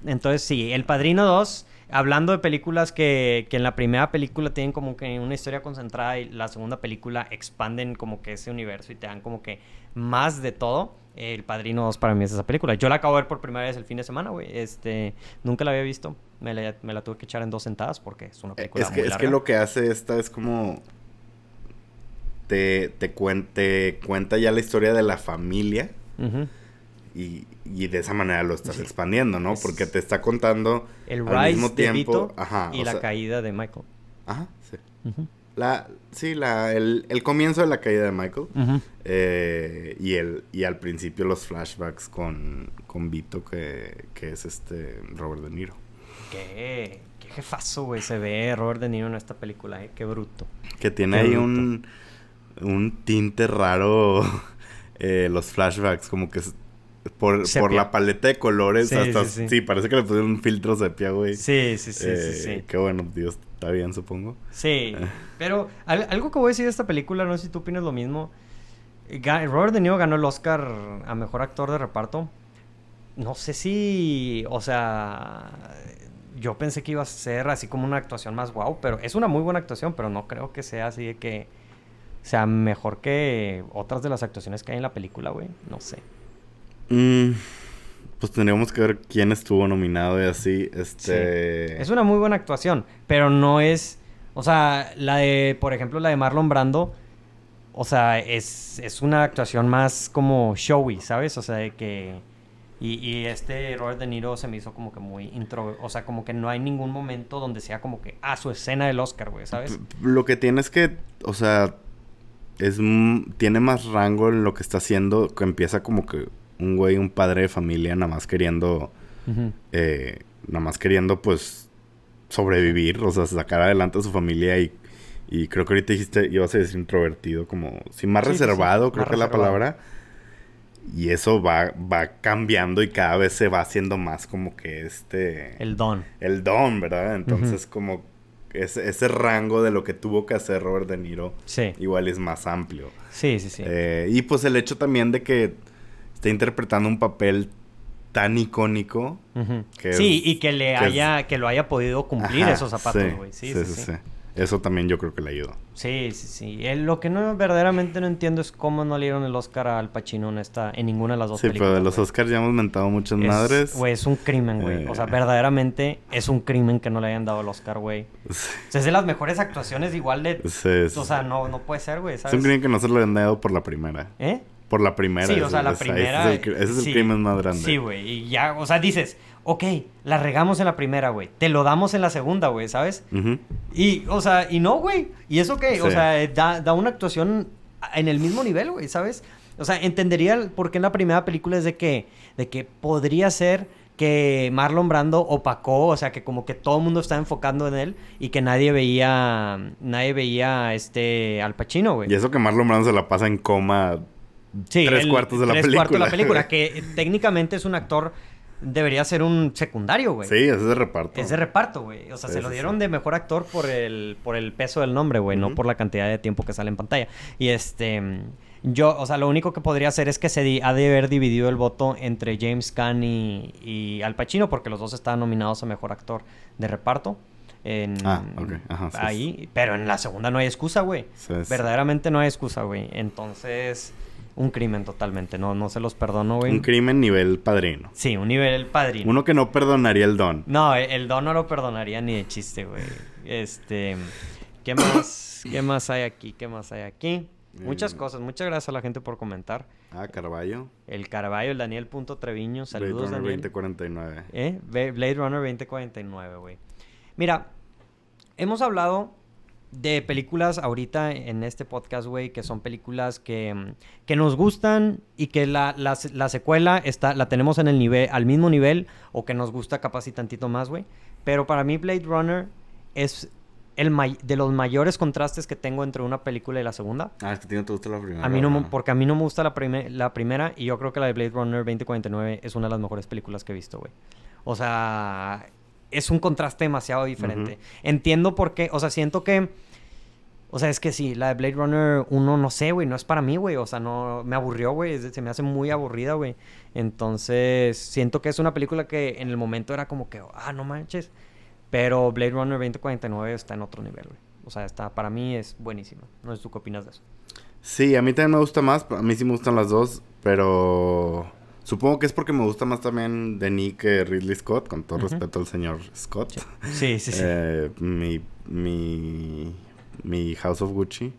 Entonces, sí, El Padrino 2, hablando de películas que, que en la primera película tienen como que una historia concentrada y la segunda película expanden como que ese universo y te dan como que más de todo. El Padrino 2 para mí es esa película. Yo la acabo de ver por primera vez el fin de semana, güey. Este, nunca la había visto. Me la, me la tuve que echar en dos sentadas porque es una película Es que, muy es que lo que hace esta es como... Te, te, cuen- te cuenta ya la historia de la familia y, y de esa manera lo estás Sí. expandiendo, ¿no? Es- Porque te está contando El al mismo de tiempo... Vito Ajá, y la sea, caída de Michael. Ajá, sí. La, sí, la, el, el comienzo de la caída de Michael. Eh, y, el, y al principio los flashbacks con, con Vito, que, que es este Robert De Niro. Qué, qué jefazo, güey. Se ve Robert De Niro en esta película, eh. Qué bruto. Que tiene Qué ahí bruto. un, un tinte raro eh, los flashbacks, como que por, por la paleta de colores, Sí, hasta, sí, sí, sí. parece que le pusieron un filtro sepia, güey. Sí, sí, sí, Eh, sí, sí. Qué bueno, Dios, está bien, supongo. Sí, pero al- algo que voy a decir de esta película, no sé si tú opinas lo mismo. Robert De Niro ganó el Oscar a Mejor Actor de Reparto. No sé si, o sea, yo pensé que iba a ser así como una actuación más guau, pero es una muy buena actuación, pero no creo que sea así de que sea mejor que otras de las actuaciones que hay en la película, güey. No sé. Mm, pues tendríamos que ver quién estuvo nominado y así. Este. Es una muy buena actuación, pero no es. O sea, la de, por ejemplo, la de Marlon Brando. O sea, es, es una actuación más como showy, ¿sabes? O sea, de que. Y, y este Robert De Niro se me hizo como que muy intro. O sea, como que no hay ningún momento donde sea como que. Ah, su escena del Oscar, güey, ¿sabes? Lo que tiene es que, o sea, es tiene más rango en lo que está haciendo, que empieza como que un güey, un padre de familia, nada más queriendo, eh, nada más queriendo, pues, sobrevivir, o sea, sacar adelante a su familia y, y creo que ahorita dijiste, ibas a decir introvertido, como, sí, más Sí, sí, sí, reservado, creo más que es la palabra. Y eso va, va cambiando y cada vez se va haciendo más como que este El don. el don, ¿verdad? Entonces, como ese, ese rango de lo que tuvo que hacer Robert De Niro, Sí. igual es más amplio. Sí, sí, sí. Eh, y pues el hecho también de que está interpretando un papel tan icónico. Que sí, es- y que le que es- haya, que lo haya podido cumplir Ajá, esos zapatos, güey. Sí, sí, sí. Eso también yo creo que le ayudó. Sí, sí, sí. Lo que no verdaderamente no entiendo es cómo no le dieron el Oscar al Pacino en esta, en ninguna de las dos Sí, películas. pero de los. Oscars ya hemos mentado muchas Es- madres. Güey, es un crimen, güey. O sea, Eh. verdaderamente es un crimen que no le hayan dado el Oscar, güey. Sí, O sea, es de las mejores actuaciones igual de... sí, sí. O sea, no, no puede ser, güey, es un crimen que no se lo han dado por la primera. ¿Eh? Por la primera. Sí, o sea, la primera... Ese es el, ese es el sí, crimen más grande. Sí, güey. Y ya, o sea, dices, ok, la regamos en la primera, güey. Te lo damos en la segunda, güey, ¿sabes? Y, o sea, y no, güey. ¿Y eso qué? O Sí. sea, eh, da, da una actuación en el mismo nivel, güey, ¿sabes? O sea, entendería por qué en la primera película es de que, de que podría ser que Marlon Brando opacó, o sea, que como que todo el mundo estaba enfocando en él y que nadie veía, nadie veía este Al Pacino, güey. Y eso que Marlon Brando se la pasa en coma Sí, tres el- cuartos de la tres película. cuartos de la película, que técnicamente es un actor, debería ser un secundario, güey. Sí, es de reparto. Es de reparto, güey. O sea, Sí, se lo dieron sí. de mejor actor por el, por el peso del nombre, güey, no por la cantidad de tiempo que sale en pantalla. Y este. Yo, o sea, lo único que podría hacer es que se di- ha de haber dividido el voto entre James Caan y, y Al Pacino, porque los dos estaban nominados a mejor actor de reparto. En, Ah, ok. Ajá, sí, ahí, pero en la segunda no hay excusa, güey. Verdaderamente no hay excusa, güey. Entonces, un crimen totalmente. No, no se los perdono, güey. Un crimen nivel padrino. Sí, un nivel padrino. Uno que no perdonaría el don. No, el, don no lo perdonaría ni de chiste, güey. Este, ¿qué más? ¿Qué más hay aquí? ¿Qué más hay aquí? Muchas Eh. cosas. Muchas gracias a la gente por comentar. Ah, Carballo. El Carballo, el Daniel Punto Treviño. Saludos, Blade Runner Daniel. 2049. ¿Eh? Blade Runner 2049, güey. Mira, hemos hablado de películas ahorita en este podcast, güey, que son películas que, mm, que nos gustan y que la, la, la secuela está, la tenemos en el nivel, al mismo nivel, o que nos gusta capaz y tantito más, güey. Pero para mí Blade Runner es el de los mayores contrastes que tengo entre una película y la segunda. Ah, es que a ti no te gusta la primera. A mí no, porque a mí no me gusta la, la primera y yo creo que la de Blade Runner 2049 es una de las mejores películas que he visto, güey. O sea, es un contraste demasiado diferente. Entiendo por qué, o sea, siento que... O sea, es que sí, la de Blade Runner 1, no sé, güey, no es para mí, güey. O sea, no, me aburrió, güey. Se me hace muy aburrida, güey. Entonces, siento que es una película que en el momento era como que, ah, no manches. Pero Blade Runner 2049 está en otro nivel, güey. O sea, está, para mí es buenísima. No sé tú qué opinas de eso. Sí, a mí también me gusta más. A mí sí me gustan las dos, pero supongo que es porque me gusta más también Denis que Ridley Scott, con todo respeto al señor Scott. Sí, sí, sí. Eh, mi, mi, mi House of Gucci.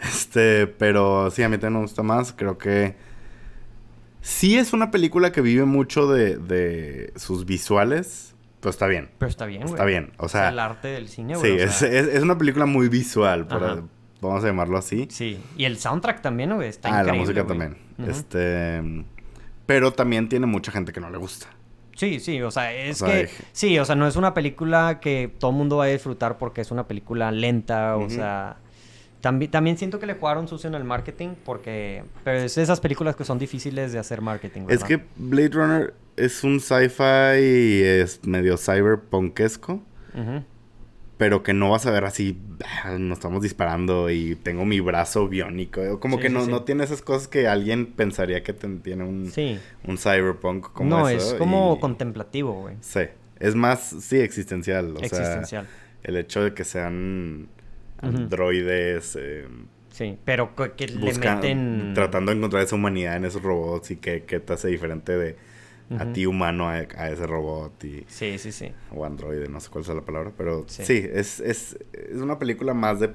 Este, pero sí, a mí también me gusta más. Creo que sí es una película que vive mucho de, de sus visuales, pero está bien. Pero está bien, güey. Está bien, o sea, el arte del cine, Sí, güey. o es, sea, es- es una película muy visual, vamos a llamarlo así. Sí. Y el soundtrack también, güey. Está ah, la increíble, música güey. también. Ujú. Este, pero también tiene mucha gente que no le gusta. Sí, sí, o sea, es O sea, que... hay- Sí, o sea, no es una película que todo el mundo va a disfrutar porque es una película lenta, o sea... También, también siento que le jugaron sucio en el marketing porque... Pero es esas películas que son difíciles de hacer marketing, Es que Blade Runner es un sci-fi y es medio cyberpunkesco, Ujú. Pero que no vas a ver así, "Ah, nos estamos disparando y tengo mi brazo biónico. Como Sí, que no, sí. no tiene esas cosas que alguien pensaría que ten- tiene un, Sí. un cyberpunk como no, eso, es como y- contemplativo, güey. Sí, es más, sí, existencial. O sea, Existencial. el hecho de que sean androides, eh, Sí, pero que, que le meten... tratando de encontrar esa humanidad en esos robots y que, que te hace diferente de a ti humano a, a ese robot y, Sí, sí, sí. o androide, no sé cuál sea la palabra, pero Sí. sí, es, es, es una película más de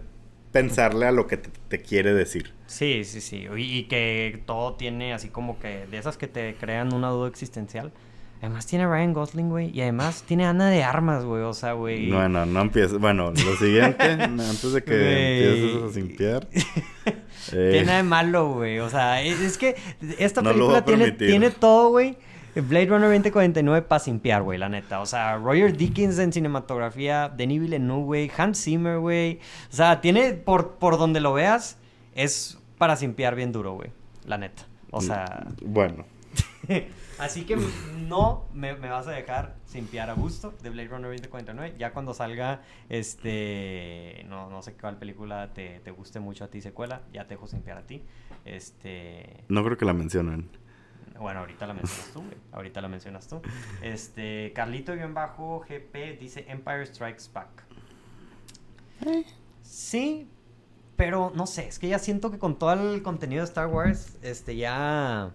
pensarle a lo que te, te quiere decir. Sí, sí, sí. Y, y que todo tiene así como que de esas que te crean una duda existencial. Además tiene Ryan Gosling, güey. Y además tiene Ana de Armas, güey. O sea, güey. Bueno, no empieces. Bueno, lo siguiente, antes de que empieces a simpiar. Tiene eh, nada de malo, güey. O sea, es, es que esta No película tiene, tiene todo, güey. Blade Runner 2049 para simpiar, güey, la neta. O sea, Roger Dickens en cinematografía, Denis Villeneuve, güey, Hans Zimmer, güey. O sea, tiene, por, por donde lo veas, es para simpiar bien duro, güey. La neta. O sea... Bueno, Así que no me, me vas a dejar simpiar a gusto de Blade Runner 2049. Ya cuando salga, este, no, no sé cuál película te, te guste mucho a ti, secuela, ya te dejo simpiar a ti. Este, no creo que la mencionen. Bueno, ahorita la mencionas tú, güey. Ahorita la mencionas tú. Este, Carlito-GP dice Empire Strikes Back. Sí, pero no sé, es que ya siento que con todo el contenido de Star Wars, este, ya...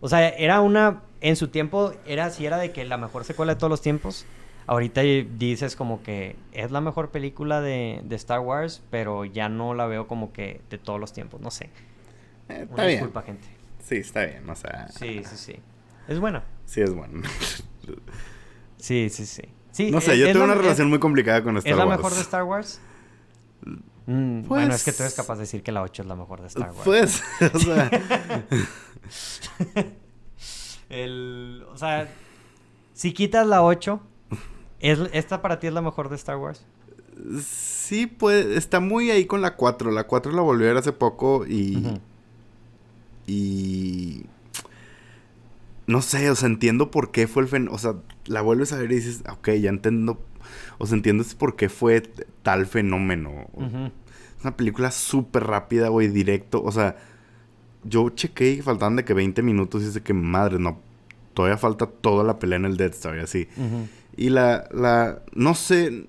O sea, era una... En su tiempo, era así, era de que la mejor secuela de todos los tiempos. Ahorita dices como que es la mejor película de, de Star Wars, pero ya no la veo como que de todos los tiempos, no sé. Eh, está Una bien. disculpa, gente. Sí, está bien. O sea, Sí, sí, sí. Es buena. sí es bueno. Sí, sí, sí. sí no sé, es- yo es tengo la- una relación es- muy complicada con Star ¿Es la Wars. mejor de Star Wars? Mm, Pues- Bueno, es que tú eres capaz de decir que la 8 es la mejor de Star Wars. Pues, o sea, El, o sea, si quitas la 8, ¿es, ¿esta para ti es la mejor de Star Wars? sí, puede, está muy ahí con la 4. La 4 la volví a ver hace poco y... Y... No sé, o sea, entiendo por qué fue el fenómeno. O sea, la vuelves a ver y dices, ok, ya entiendo. O sea, entiendes por qué fue tal fenómeno. Es una película súper rápida, güey, directo. O sea, yo chequé y faltaban de que 20 minutos y es de que madre, no. Todavía falta toda la pelea en el Death Star y así. Y la, la, no sé.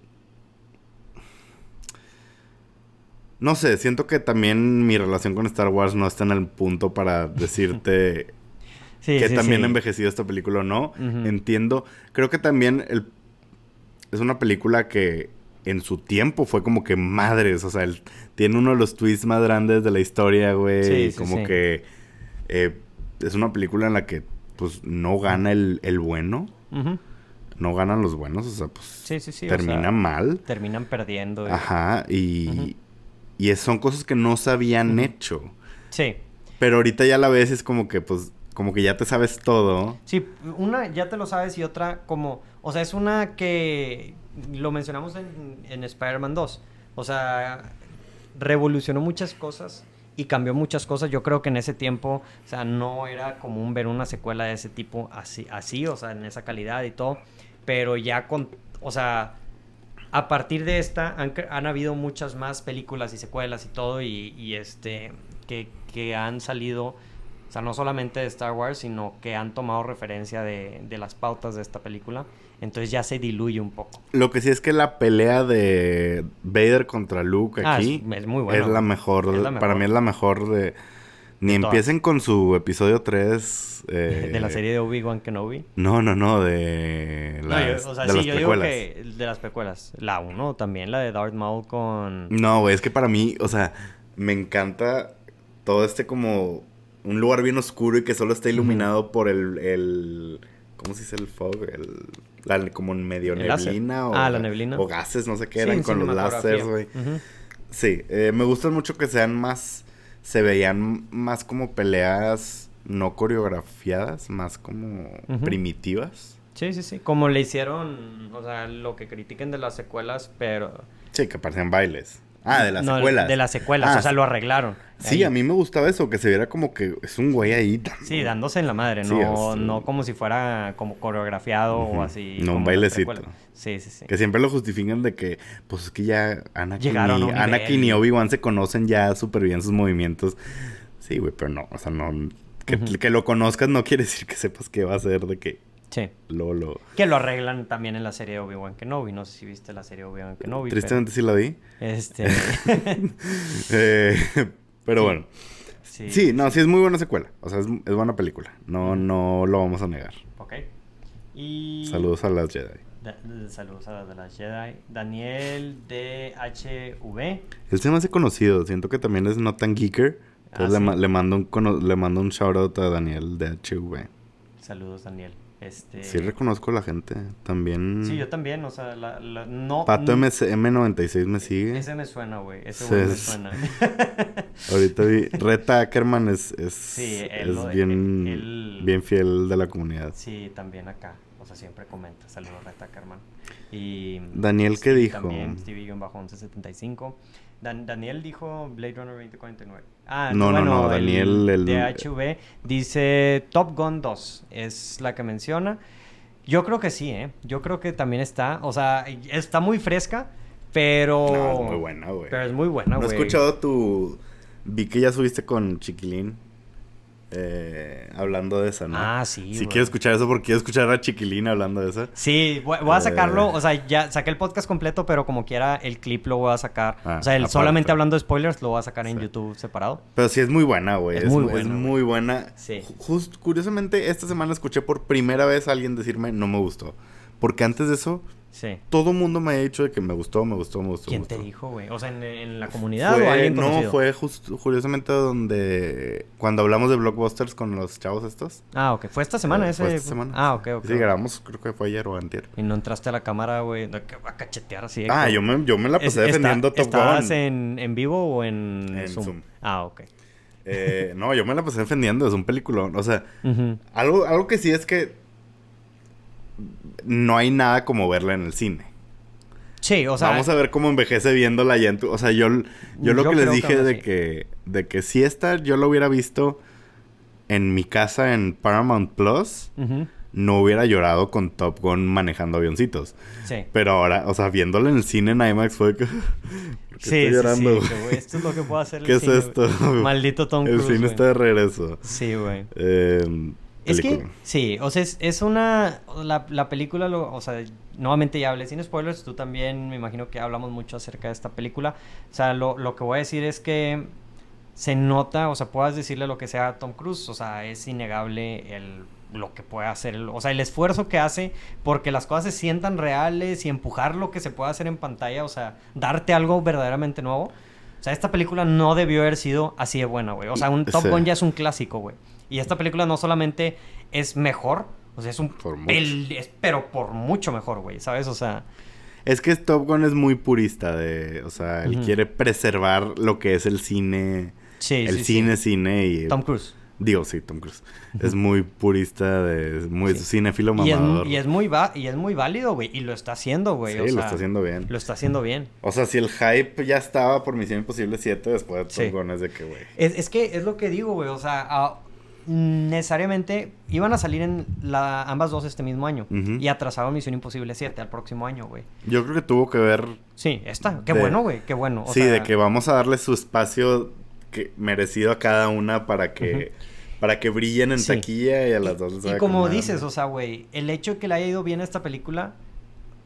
No sé, siento que también mi relación con Star Wars no está en el punto para decirte Sí, que sí, también sí. ha envejecido esta película o no. Entiendo. Creo que también el, es una película que en su tiempo fue como que madres. O sea, el- tiene uno de los twists más grandes de la historia, güey. Como que eh, es una película en la que pues no gana el, el bueno. No ganan los buenos, o sea, pues Sí, sí, sí. o termina sea, mal. Terminan perdiendo. y- Ajá, y. y es- son cosas que no se habían hecho. Sí. Pero ahorita ya la ves es como que, pues, como que ya te sabes todo. Sí, una ya te lo sabes y otra como, o sea, es una que lo mencionamos en, en Spider-Man 2. O sea, revolucionó muchas cosas y cambió muchas cosas. Yo creo que en ese tiempo, o sea, no era común ver una secuela de ese tipo así, así o sea, en esa calidad y todo. Pero ya con, o sea, a partir de esta han, habido muchas más películas y secuelas y todo y, y, este que, que han salido o sea no solamente de Star Wars sino que han tomado referencia de, de las pautas de esta película. Entonces ya se diluye un poco. Lo que sí es que la pelea de Vader contra Luke Ah, aquí es, es muy bueno. es la mejor. Es la Para mí es la mejor de... Ni empiecen con su episodio 3. eh, de la serie de Obi-Wan Kenobi No, no, no, de No, las, yo- o sea de sí las yo precuelas. digo que de las precuelas la 1 también la de Darth Maul con No, güey, es que para mí, o sea, me encanta todo este como un lugar bien oscuro y que solo está iluminado por el, el ¿cómo se dice el fog? El, la, como medio El láser. neblina o, Ah, la neblina. o gases, no sé qué eran con los láseres, güey. Sí, eh, me gustan mucho que sean más, se veían más como peleas no coreografiadas, más como primitivas. Sí, sí, sí. Como le hicieron, o sea, lo que critiquen de las secuelas, pero... Sí, que parecían bailes. Ah, de las No, secuelas. De las secuelas, Ah, o sea, lo arreglaron. Sí, Ahí. a mí me gustaba eso, que se viera como que es un güey ahí. Sí, dándose en la madre, Sí, no, es- no como si fuera como coreografiado o así. No, un bailecito. Sí, sí, sí. Que siempre lo justifican de que, pues es que ya Anakin, Llegaron y, Anakin y Obi-Wan se conocen ya súper bien sus movimientos. Sí, güey, pero no, o sea, no. Que, lo conozcas no quiere decir que sepas qué va a ser de que Sí. lo, lo... Que lo arreglan también en la serie de Obi-Wan Kenobi. No sé si viste la serie de Obi-Wan Kenobi. pero, Tristemente sí la vi. este... Eh, pero Sí. bueno. sí. Sí, no, sí es muy buena secuela. O sea, es, es buena película. No, no lo vamos a negar. Ok. Y... Saludos a las Jedi. Da- saludos a las de las Jedi. Daniel DHV. Él se me hace conocido. Siento que también es no tan geeker. Ah, Entonces le, ¿sí? le mando un le mando un shout out a Daniel de HV. Saludos, Daniel. Este... Sí reconozco a la gente. También. Sí, yo también, o sea, la, la- no... Pato MC M96 me sigue. Ese me suena, güey. Ese güey me suena. Ahorita vi. Reta Ackerman es, es, Sí, él es bien, él- bien fiel de la comunidad. Sí, también acá. O sea, siempre comenta. Saludos, Reta Carman. Y... Daniel, ¿qué dijo? También, Stevie-1175. Dan- Daniel dijo Blade Runner 2049. Ah, No, no, bueno, no, Daniel, el- DHV dice Top Gun 2. Es la que menciona. Yo creo que sí, ¿eh? Yo creo que también está. O sea, está muy fresca, pero... No, es muy buena, güey. Pero es muy buena, No he güey. escuchado tu. Vi que ya subiste con Chiquilín. Eh, hablando de esa, ¿no? Ah, sí, Si güey. quiero escuchar eso, porque quiero escuchar a Chiquilín hablando de esa. Sí, voy, voy a sacarlo, Eh. o sea, ya saqué el podcast completo, pero como quiera, el clip lo voy a sacar. Ah, o sea, el solamente hablando de spoilers lo voy a sacar en. YouTube separado. Pero sí es muy buena, güey. Es Es, muy buena, es muy buena. Sí. Ju- Just, curiosamente, esta semana escuché por primera vez a alguien decirme no me gustó. Porque antes de eso, Sí. todo el mundo me ha dicho de que me gustó, me gustó, me gustó. ¿Quién me te dijo, güey? O sea, ¿en, en la comunidad Fue- o alguien no, conocido? fue just- curiosamente donde... Cuando hablamos de blockbusters con los chavos estos. Ah, ok. ¿Fue esta semana Eh, ese? fue esta semana. Ah, ok, ok. Sí, grabamos, creo que fue ayer o antier. Y no entraste a la cámara, güey, a cachetear así. Ah, yo me, yo me la Es- pasé está- defendiendo Top ¿Estabas Gun. en, en vivo o en, En Zoom? Zoom. Ah, ok. Eh, no, yo me la pasé defendiendo, es un peliculón. O sea, algo, algo que sí es que no hay nada como verla en el cine. Sí, o sea... Vamos a ver cómo envejece viéndola ya en tu... O sea, yo, yo lo que les que dije de que, de que si esta yo lo hubiera visto en mi casa en Paramount Plus, no hubiera llorado con Top Gun manejando avioncitos. Sí. Pero ahora, o sea, viéndola en el cine en IMAX fue que... ¿Por qué Sí, estoy llorando? sí, güey, esto es lo que puedo hacer ¿Qué el es cine, esto? güey. Maldito Tom el Cruise, cine güey. está de regreso. Sí, güey. Eh, Es que, sí, o sea, es, es una, la, la película, lo- o sea, nuevamente ya hablé sin spoilers, tú también me imagino que hablamos mucho acerca de esta película. O sea, lo, lo que voy a decir es que se nota, o sea, puedas decirle lo que sea a Tom Cruise, o sea, es innegable el, lo que puede hacer, el- o sea, el esfuerzo que hace porque las cosas se sientan reales y empujar lo que se puede hacer en pantalla, o sea, darte algo verdaderamente nuevo. O sea, esta película no debió haber sido así de buena, güey. O sea, un Top Sí. Gun ya es un clásico, güey. Y esta película no solamente es mejor, O sea, es un... Por pel- es- pero por mucho mejor, güey, ¿sabes? O sea... Es que Top Gun es muy purista de... O sea, él Ujú. quiere preservar lo que es el cine... Sí, el sí, cine, sí. cine y... Tom Cruise. Digo, sí, Tom Cruise. Es muy purista de... es Muy Sí. cinéfilo Y es, mamador. y es muy va y es muy válido, güey. Y lo está haciendo, güey. Sí, o lo sea, está haciendo bien. Lo está haciendo bien. O sea, si el hype ya estaba por Misión Imposible 7 después de Top Sí. Gun es de que, güey... Es, es que es lo que digo, güey. O sea, ah, necesariamente iban a salir en la, ambas dos este mismo año. Y atrasaron Misión Imposible 7 al próximo año, güey. Yo creo que tuvo que ver... Sí, esta. Qué De- bueno, güey. Qué bueno. O sí, sea, de que vamos a darle su espacio que, merecido a cada una para que... Para que brillen en Sí. taquilla y a las dos les Y como dices, o sea, güey, el hecho de que le haya ido bien a esta película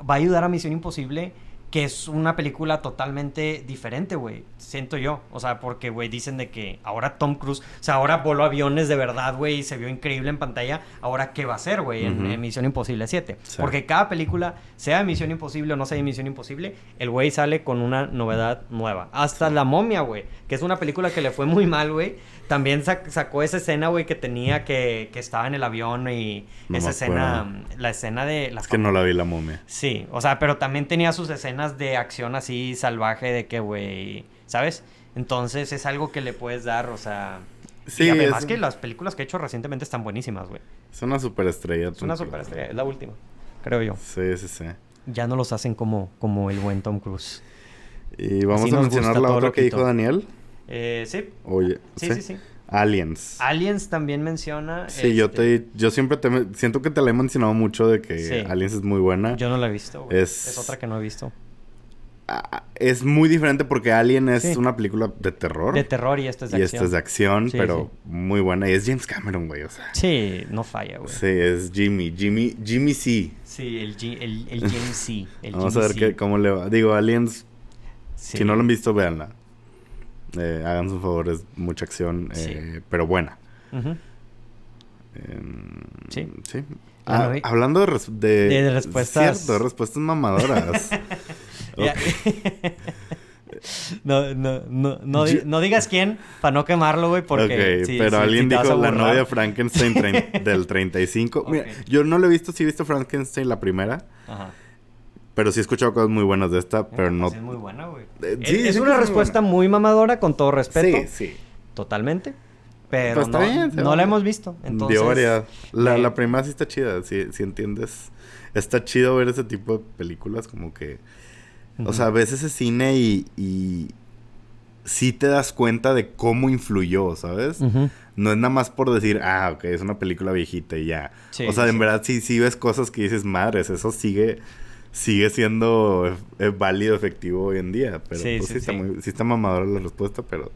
va a ayudar a Misión Imposible, que es una película totalmente diferente, güey. Siento yo. O sea, porque, güey, dicen de que ahora Tom Cruise, o sea, ahora voló aviones de verdad, güey, y se vio increíble en pantalla. Ahora, ¿qué va a hacer, güey, en, Misión Imposible 7? Sí. Porque cada película, sea de Misión Imposible o no sea de Misión Imposible, el güey sale con una novedad nueva. Hasta La Momia, güey, que es una película que le fue muy mal, güey. También sac- sacó esa escena, güey, que tenía que, que estaba en el avión y No esa escena, la escena de... La Es que no la vi la momia. Sí, o sea, pero también tenía sus escenas de acción así salvaje de que, güey, ¿sabes? Entonces es algo que le puedes dar, o sea... Sí, y además es- que las películas que he hecho recientemente están buenísimas, güey. Es una superestrella. Es una superestrella, es la última, creo yo. Sí, sí, sí. Ya no los hacen como, como el buen Tom Cruise. Y vamos Así a mencionar la otra que dijo. Daniel. Eh, sí, Oye, sí, sí, sí. Aliens. Aliens también menciona... Sí, yo este, te yo siempre te siento que te la he mencionado mucho de que Sí. Aliens es muy buena. Yo no la he visto, güey. Es- Es... otra que no he visto. Ah, Es muy diferente porque Alien es Sí. una película de terror. De terror y esta es de y acción. esta es de acción, Sí, pero muy buena. Y es James Cameron, güey, o sea. Sí, no falla, güey. Sí, es Jimmy, Jimmy, Jimmy C. Sí, el, G- el, el James C. El Vamos Jimmy a ver qué, cómo le va. Digo, Aliens, si no lo han visto, véanla. Eh, háganse un favor, es mucha acción, Sí. eh, pero buena. Em, Sí. Sí. Ah, vi. hablando de, de, De- respuestas- Cierto, respuestas mamadoras. No, no, no, no, di- Yo- no digas quién para no quemarlo, güey, porque... pero alguien vas dijo la burlar. novia de Frankenstein del 35. Mira, Ok. yo no lo he visto, sí he visto Frankenstein la primera, Ajá. Pero sí he escuchado cosas muy buenas de esta, pero Eh, no... pues Es muy buena, güey. Eh, sí, es, una muy respuesta muy mamadora, con todo respeto. Sí, sí. Totalmente. Pero Pues no, bien, no la hemos visto. Entonces, Dio variedad. La, me- la primera sí está chida, si, si entiendes. Está chido ver ese tipo de películas, como que... O sea, ves ese cine y, y sí te das cuenta de cómo influyó, ¿sabes? No es nada más por decir, ah, ok, es una película viejita y ya. Sí, o sea, sí, en verdad sí, sí ves cosas que dices, madres, eso sigue, sigue siendo eh, válido, efectivo hoy en día. Pero Sí, pues, sí, sí, Está muy, sí está mamadora la respuesta, pero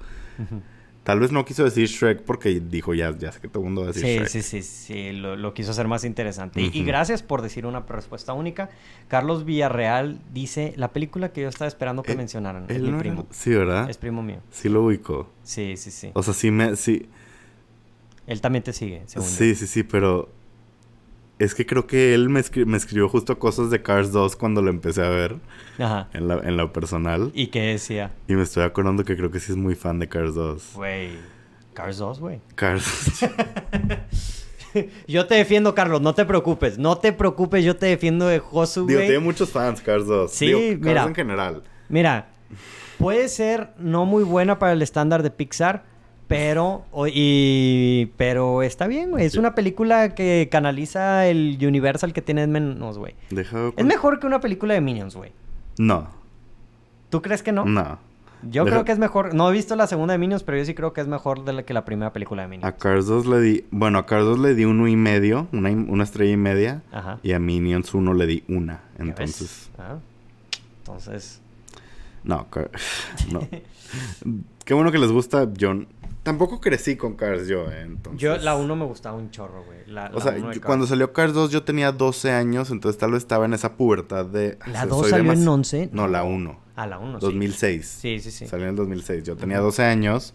tal vez no quiso decir Shrek porque dijo, ya, ya sé que todo el mundo va a decir Sí, Shrek. sí, sí, sí, lo, lo quiso hacer más interesante. Y- Y, Ujú. gracias por decir una respuesta única. Carlos Villarreal dice, la película que yo estaba esperando que Eh, mencionaran, es mi no era- primo. Sí, ¿verdad? Es primo mío. Sí lo ubicó. Sí, sí, sí. O sea, sí me... Sí, Él también te sigue, según yo. sí, sí, sí, pero... Es que creo que él me, escri- me escribió justo cosas de Cars 2 cuando lo empecé a ver Ajá. en, la, en lo personal. ¿Y qué decía? Y me estoy acordando que creo que sí es muy fan de Cars 2. Güey, Cars 2, güey. Cars. Yo te defiendo, Carlos, no te preocupes. No te preocupes, yo te defiendo de Josu, Digo, tiene muchos fans Cars 2. Sí, Digo, Cars mira. en general. Mira, puede ser no muy buena para el estándar de Pixar, pero, y, pero está bien, güey. Es una película que canaliza el Universal que tiene menos, güey. Deja... Es mejor que una película de Minions, güey. No. ¿Tú crees que no? No. Yo Deja- creo que es mejor. No he visto la segunda de Minions, pero yo sí creo que es mejor de la que la primera película de Minions. A Cars 2 le di... Bueno, a Cars 2 le di uno y medio. Una, una estrella y media. Ajá. Y a Minions 1 le di una. Entonces... Ah. Entonces. No, no. Qué bueno que les gusta John. Tampoco crecí con Cars yo, eh, entonces... Yo, la 1 me gustaba un chorro, güey. La, O la sea, yo- cuando salió Cars 2 yo tenía 12 años, entonces tal vez estaba en esa pubertad de... ¿La soy 2 salió en demasi- 11? No, la 1. Ah, la 1, 2006. Sí, sí, sí. Salió en el 2006. Yo tenía Ujú. 12 años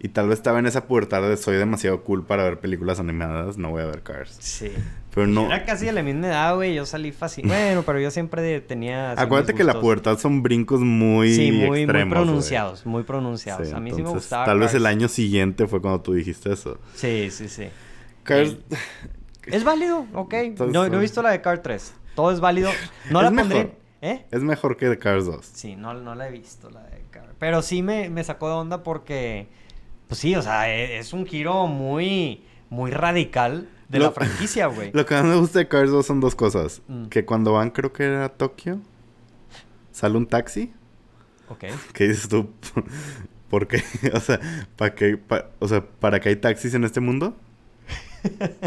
y tal vez estaba en esa pubertad de soy demasiado cool para ver películas animadas, no voy a ver Cars. Sí. Pero no... Era casi de la misma edad, güey. Yo salí fácil. Bueno, pero yo siempre tenía. Acuérdate que la pubertad son brincos muy Sí, muy, muy güey. pronunciados. Muy pronunciados. Sí, a mí sí me gustaba. Tal vez el Cars. año siguiente fue cuando tú dijiste eso. Sí, sí, sí. Cars... Es válido, ok. Entonces, no, no he eh. visto la de Car 3. Todo es válido. No la pondré. ¿Eh? Es mejor que The Cars 2. Sí, no, no la he visto, la de Car. Pero sí me, me sacó de onda porque, pues sí, o sea, e- es, un giro muy, muy radical de la franquicia, güey. Lo que más me gusta de Cars 2 son dos cosas. Mm. Que cuando van, creo que era a Tokio, sale un taxi. Ok. ¿Qué dices tú? ¿Por qué? O sea, ¿para qué? pa- o sea, ¿para qué hay taxis en este mundo?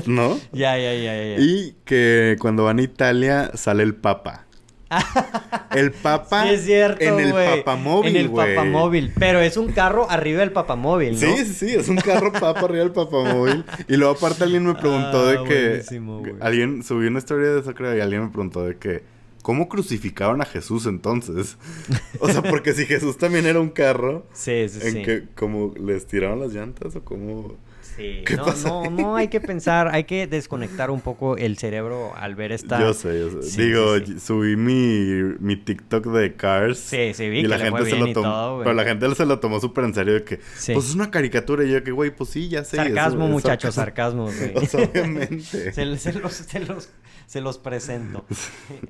¿No? Ya, ya, ya. ya. Y que cuando van a Italia sale el Papa. El Papa Sí, es cierto, en el güey. papamóvil, En el güey. papamóvil. Pero es un carro arriba del papamóvil, ¿no? Sí, sí, sí, es un carro Papa arriba del papamóvil. Y luego aparte alguien me preguntó Ah, de que... Alguien subió una historia de eso, creo, y alguien me preguntó de que... ¿Cómo crucificaron a Jesús entonces? O sea, porque si Jesús también era un carro, Sí, sí, en sí. que como les tiraron las llantas o cómo... Sí, ¿Qué no, no, no hay que pensar, hay que desconectar un poco el cerebro al ver esta... Yo sé, yo sé. Sí, Digo, sí, sí. subí mi, mi TikTok de Cars. Sí, sí, vi y que la le gente fue se bien lo tomó. todo, pero la gente se lo tomó súper en serio de que, pues es una caricatura. Y yo que, güey, pues sí, ya sé. sarcasmo, eso muchachos, sarcasmo, güey. O sea, obviamente. se, se los, se, los, se los presento.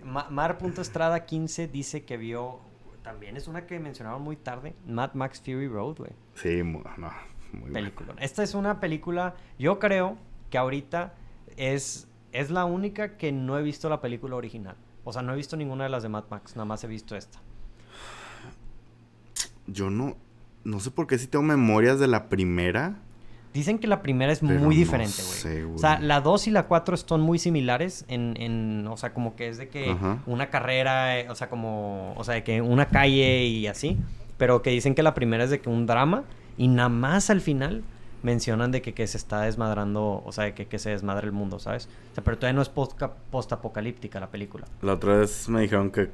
Ma- Mar.estrada 15 dice que vio, también es una que mencionaron muy tarde, Mad Max Fury Road, güey. Sí, no, muy. Esta es una película, yo creo que ahorita es, es la única que no he visto la película original. O sea, no he visto ninguna de las de Mad Max, nada más he visto esta. Yo no, no sé por qué sí tengo memorias de la primera. Dicen que la primera es Pero muy diferente, güey. o sea, la 2 y la 4 son muy similares en, en, o sea, como que es de que Ajá. una carrera, eh, o sea, como, o sea, de que una calle y así, pero que dicen que la primera es de que un drama y nada más al final mencionan de que, que se está desmadrando, o sea, de que, que se desmadra el mundo, ¿sabes? O sea, pero todavía no es post- post-apocalíptica la película. La otra vez me dijeron que,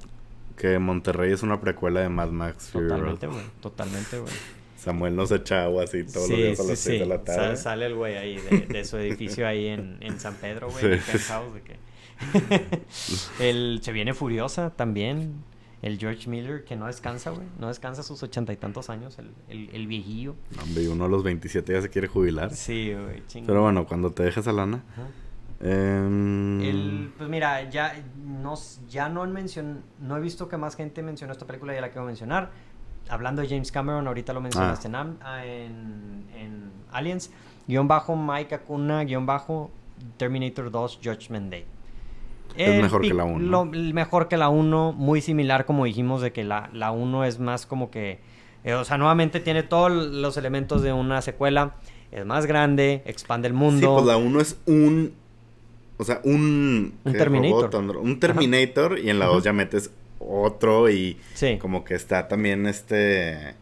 que Monterrey es una precuela de Mad Max Totalmente, güey. Totalmente, güey. Samuel nos echa agua así todos los Sí, días a sí, las 6 sí. de la tarde. sale el güey ahí de, de su edificio ahí en, en San Pedro, güey, de que... el Se viene Furiosa también. El George Miller, que no descansa, güey. No descansa sus ochenta y tantos años, el, el, el viejillo. No, hombre, uno a los 27 ya se quiere jubilar. Sí, güey, chingón. Pero bueno, cuando te dejes a lana. Ajá. em, El, pues mira, ya no, s- ya no, mencion, no he visto que más gente mencionó esta película, ya la quiero mencionar. Hablando de James Cameron, ahorita lo mencionaste ah, en, en Aliens. Guión bajo Mike Acuna, guion bajo Terminator 2 Judgment Day. Es El mejor que la uno. lo- el mejor que la 1, muy similar como dijimos de que la, la 1 es más como que... eh, o sea, nuevamente tiene todos los elementos de una secuela. Es más grande, expande el mundo. Sí, pues la 1 es un. O sea, un. Un. Terminator. Robot, un Terminator. Y en la Ajá. 2 ya metes otro. Y Sí. como que está también este.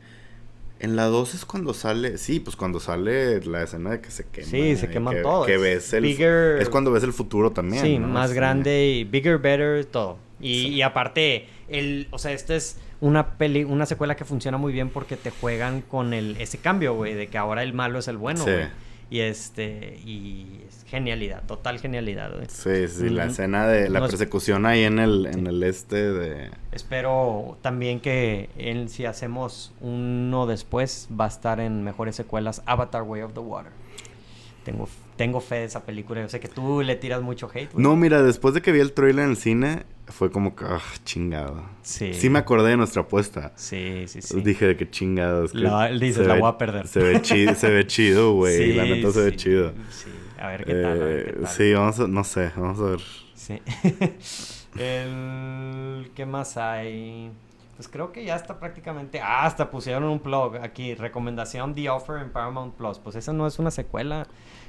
En la 2 es cuando sale. Sí, pues cuando sale la escena de que se quema. Sí, se queman que, todos. Que ves el. Bigger- Es cuando ves el futuro también. Sí, ¿no? más grande y bigger, better, todo. Y, Sí. y aparte, el, o sea, esta es una peli, una secuela que funciona muy bien porque te juegan con el, ese cambio, güey, de que ahora el malo es el bueno, Sí. güey. Y este, y es genialidad, total genialidad, güey. Sí, sí, la escena de la persecución ahí en el, en el este de. Espero también que en, si hacemos uno después va a estar en mejores secuelas Avatar Way of the Water. Tengo, tengo fe de esa película. Yo sé que tú le tiras mucho hate, güey. No, mira, después de que vi el trailer en el cine, fue como que, ah, chingado. Sí. Sí me acordé de nuestra apuesta. Sí, sí, sí. Dije de que chingados. que La- dices, se la ve- voy a perder. Se ve chido, se ve chido, güey. Sí, la neta se ve sí, chido. Sí, a ver qué tal. a ver qué Eh, tal. sí, vamos a, no sé, vamos a ver. Sí. El... ¿Qué más hay? Pues creo que ya está prácticamente... Ah, hasta pusieron un blog aquí. Recomendación The Offer en Paramount Plus. Pues esa no es una secuela.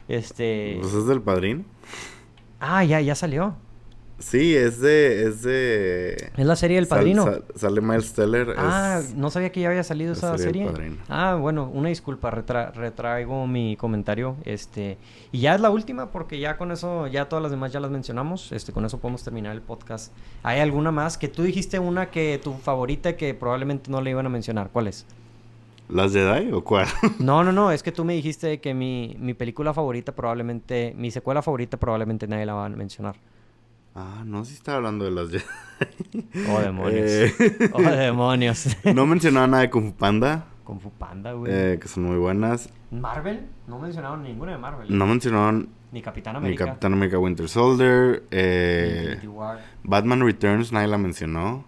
Este... Pues es del padrino. Ah, ya, ya salió. Sí, es de. Es de. Es la serie del Padrino. sal- sale Miles Teller. Ah, es- no sabía que ya había salido la esa serie. Ah, bueno, una disculpa, retra- retraigo mi comentario. Este, y ya es la última porque ya con eso, ya todas las demás ya las mencionamos. Este, con eso podemos terminar el podcast. ¿Hay alguna más? Que tú dijiste una que tu favorita que probablemente no le iban a mencionar. ¿Cuál es? ¿Las Jedi o cuál? No, no, no, es que tú me dijiste que mi, mi película favorita probablemente, mi secuela favorita probablemente nadie la va a mencionar. Ah, no, sí estaba hablando de las Jedi. Oh, demonios. Eh, Oh, demonios. no mencionaba nada de Kung Fu Panda, Kung Fu Panda, güey. eh, que son muy buenas. Marvel, no mencionaron ninguna de Marvel. No mencionaron Ni Capitán Ni América. Capitán América Winter Soldier. ni eh. Batman Returns, nadie la mencionó.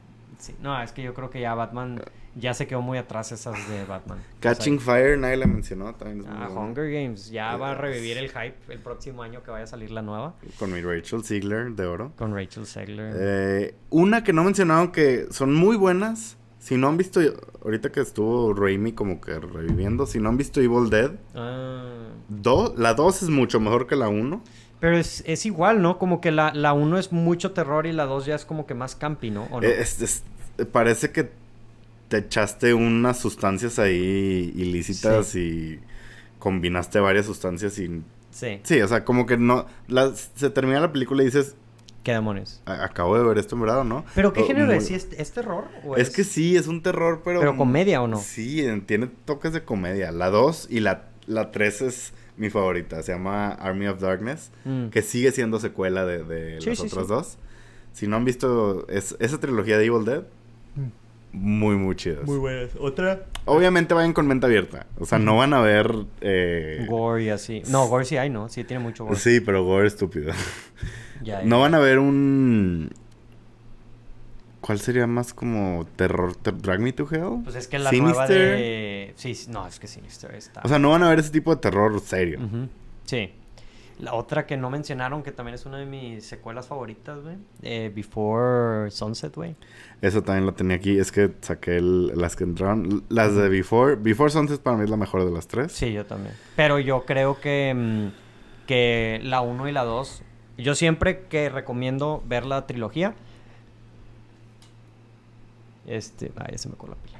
Sí, No, es que yo creo que ya Batman ya se quedó muy atrás esas de Batman. O Catching sea, Fire, nadie la mencionó. También es muy ah. Hunger Games. Ya va a Yes. revivir el hype el próximo año que vaya a salir la nueva. Con mi Rachel Ziegler de oro. Con Rachel Segler. Eh, una que no mencionaron que son muy buenas. Si no han visto, ahorita que estuvo Raimi como que reviviendo, si no han visto Evil Dead, Ah. do- la 2 es mucho mejor que la 1. Pero es, es igual, ¿no? Como que la, la uno es mucho terror y la 2 ya es como que más campi, ¿no? ¿O no? Eh, es- es- parece que te echaste unas sustancias ahí ilícitas y combinaste varias sustancias y... sí. Sí, o sea, como que no... la- se termina la película y dices, ¿Qué demonios? "A- acabo de ver esto en verdad, ¿o ¿no? ¿Pero qué O género muy- es? ¿Sí ¿Es, es terror? o Es que sí, es un terror, pero... ¿Pero comedia o no? Sí, en- tiene toques de comedia. La 2 y la, la 3 es mi favorita. Se llama Army of Darkness. Mm. Que sigue siendo secuela de, de Sí, las sí, otras sí. dos. Si no han visto es- esa trilogía de Evil Dead, muy, muy chidas. buenas. ¿Otra? Obviamente vayan con mente abierta. O sea, no van a ver... eh, Gore y así. No, Gore sí hay, ¿no? Sí tiene mucho gore. Sí, pero gore estúpido. Ya, ya. No van a ver un... ¿Cuál sería más como terror? Ter- ¿Drag Me to Hell? Pues es que la nueva Sinister. de... Sí, sí, no, es que Sinister está... O sea, no van a ver ese tipo de terror serio. Sí. La otra que no mencionaron, que también es una de mis secuelas favoritas, güey. eh, Before Sunset, güey. Eso también lo tenía aquí. Es que saqué el- las que entraron. Las de Before. Before Sunset para mí es la mejor de las tres. Sí, yo también. Pero yo creo que, mm, que la 1 y la 2... Yo siempre que recomiendo ver la trilogía... Este... Ay, se me coló la pila.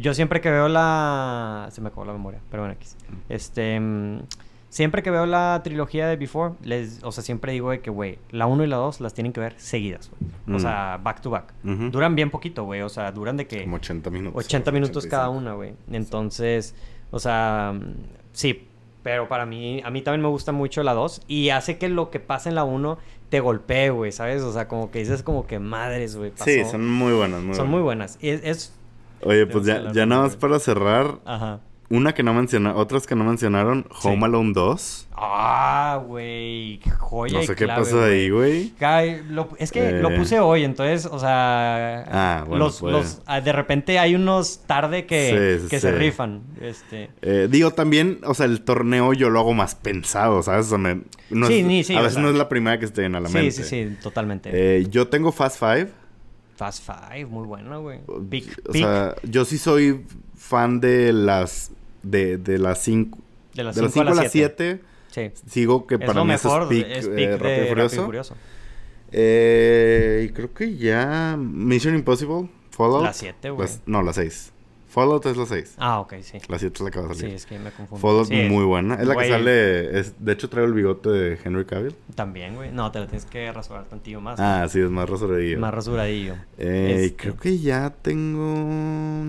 Yo siempre que veo la... Se me acabó la memoria, pero bueno, aquí. Este... Siempre que veo la trilogía de Before, les, o sea, siempre digo de que, güey, la 1 y la 2 las tienen que ver seguidas, güey. O Mm. sea, back to back. Duran bien poquito, güey. O sea, duran de que... Como 80 minutos. 80 minutos cada 85. una, güey. Entonces, o sea, sí, pero para mí, a mí también me gusta mucho la 2 y hace que lo que pasa en la 1 te golpee, güey, ¿sabes? O sea, como que dices como que madres, güey. Sí, pasó". son muy buenas. Muy Son muy buenas. es, es- Oye, pues ya, ya nada más para cerrar. Ajá. Una que no mencionaron. Otras que no mencionaron. Sí. Home Alone 2. Ah, güey, joya No y sé qué clave, pasó ahí, güey. Lo- es que lo Eh. puse hoy, entonces, o sea, Ah, bueno, los, pues. los- ah, de repente hay unos tarde que, Sí, sí, que se sí. rifan, este, Eh, digo, también, o sea, el torneo yo lo hago más pensado, ¿sabes? O sea, me- no Sí, es- ni- sí, a veces no es la primera que se viene a la sí, mente. sí, sí, totalmente. Eh, yo tengo Fast Five. Fast Five, muy buena, güey. Big, o sea, yo sí soy fan de las de, de las 5 de las de las 5 a 5 a las las 7. 7. Sí. Sigo que Es para mí mejor, es peak, es eh, peak Rápido de y Rápido y Furioso. Furioso. Eh, y creo que ya Mission Impossible, Fallout. La 7, güey. Las- no, la 6. Fallout es la 6. Ah, ok, sí. La 7 es la que va a Sí, salir. es que me confundo. Fallout Sí, muy buena. Es la güey, que sale. es- de hecho, traigo el bigote de Henry Cavill. También, güey. No, te la tienes que rasurar tantillo más. Ah, sí, es más rasuradillo. Más rasuradillo. Eh, Este, creo que ya tengo.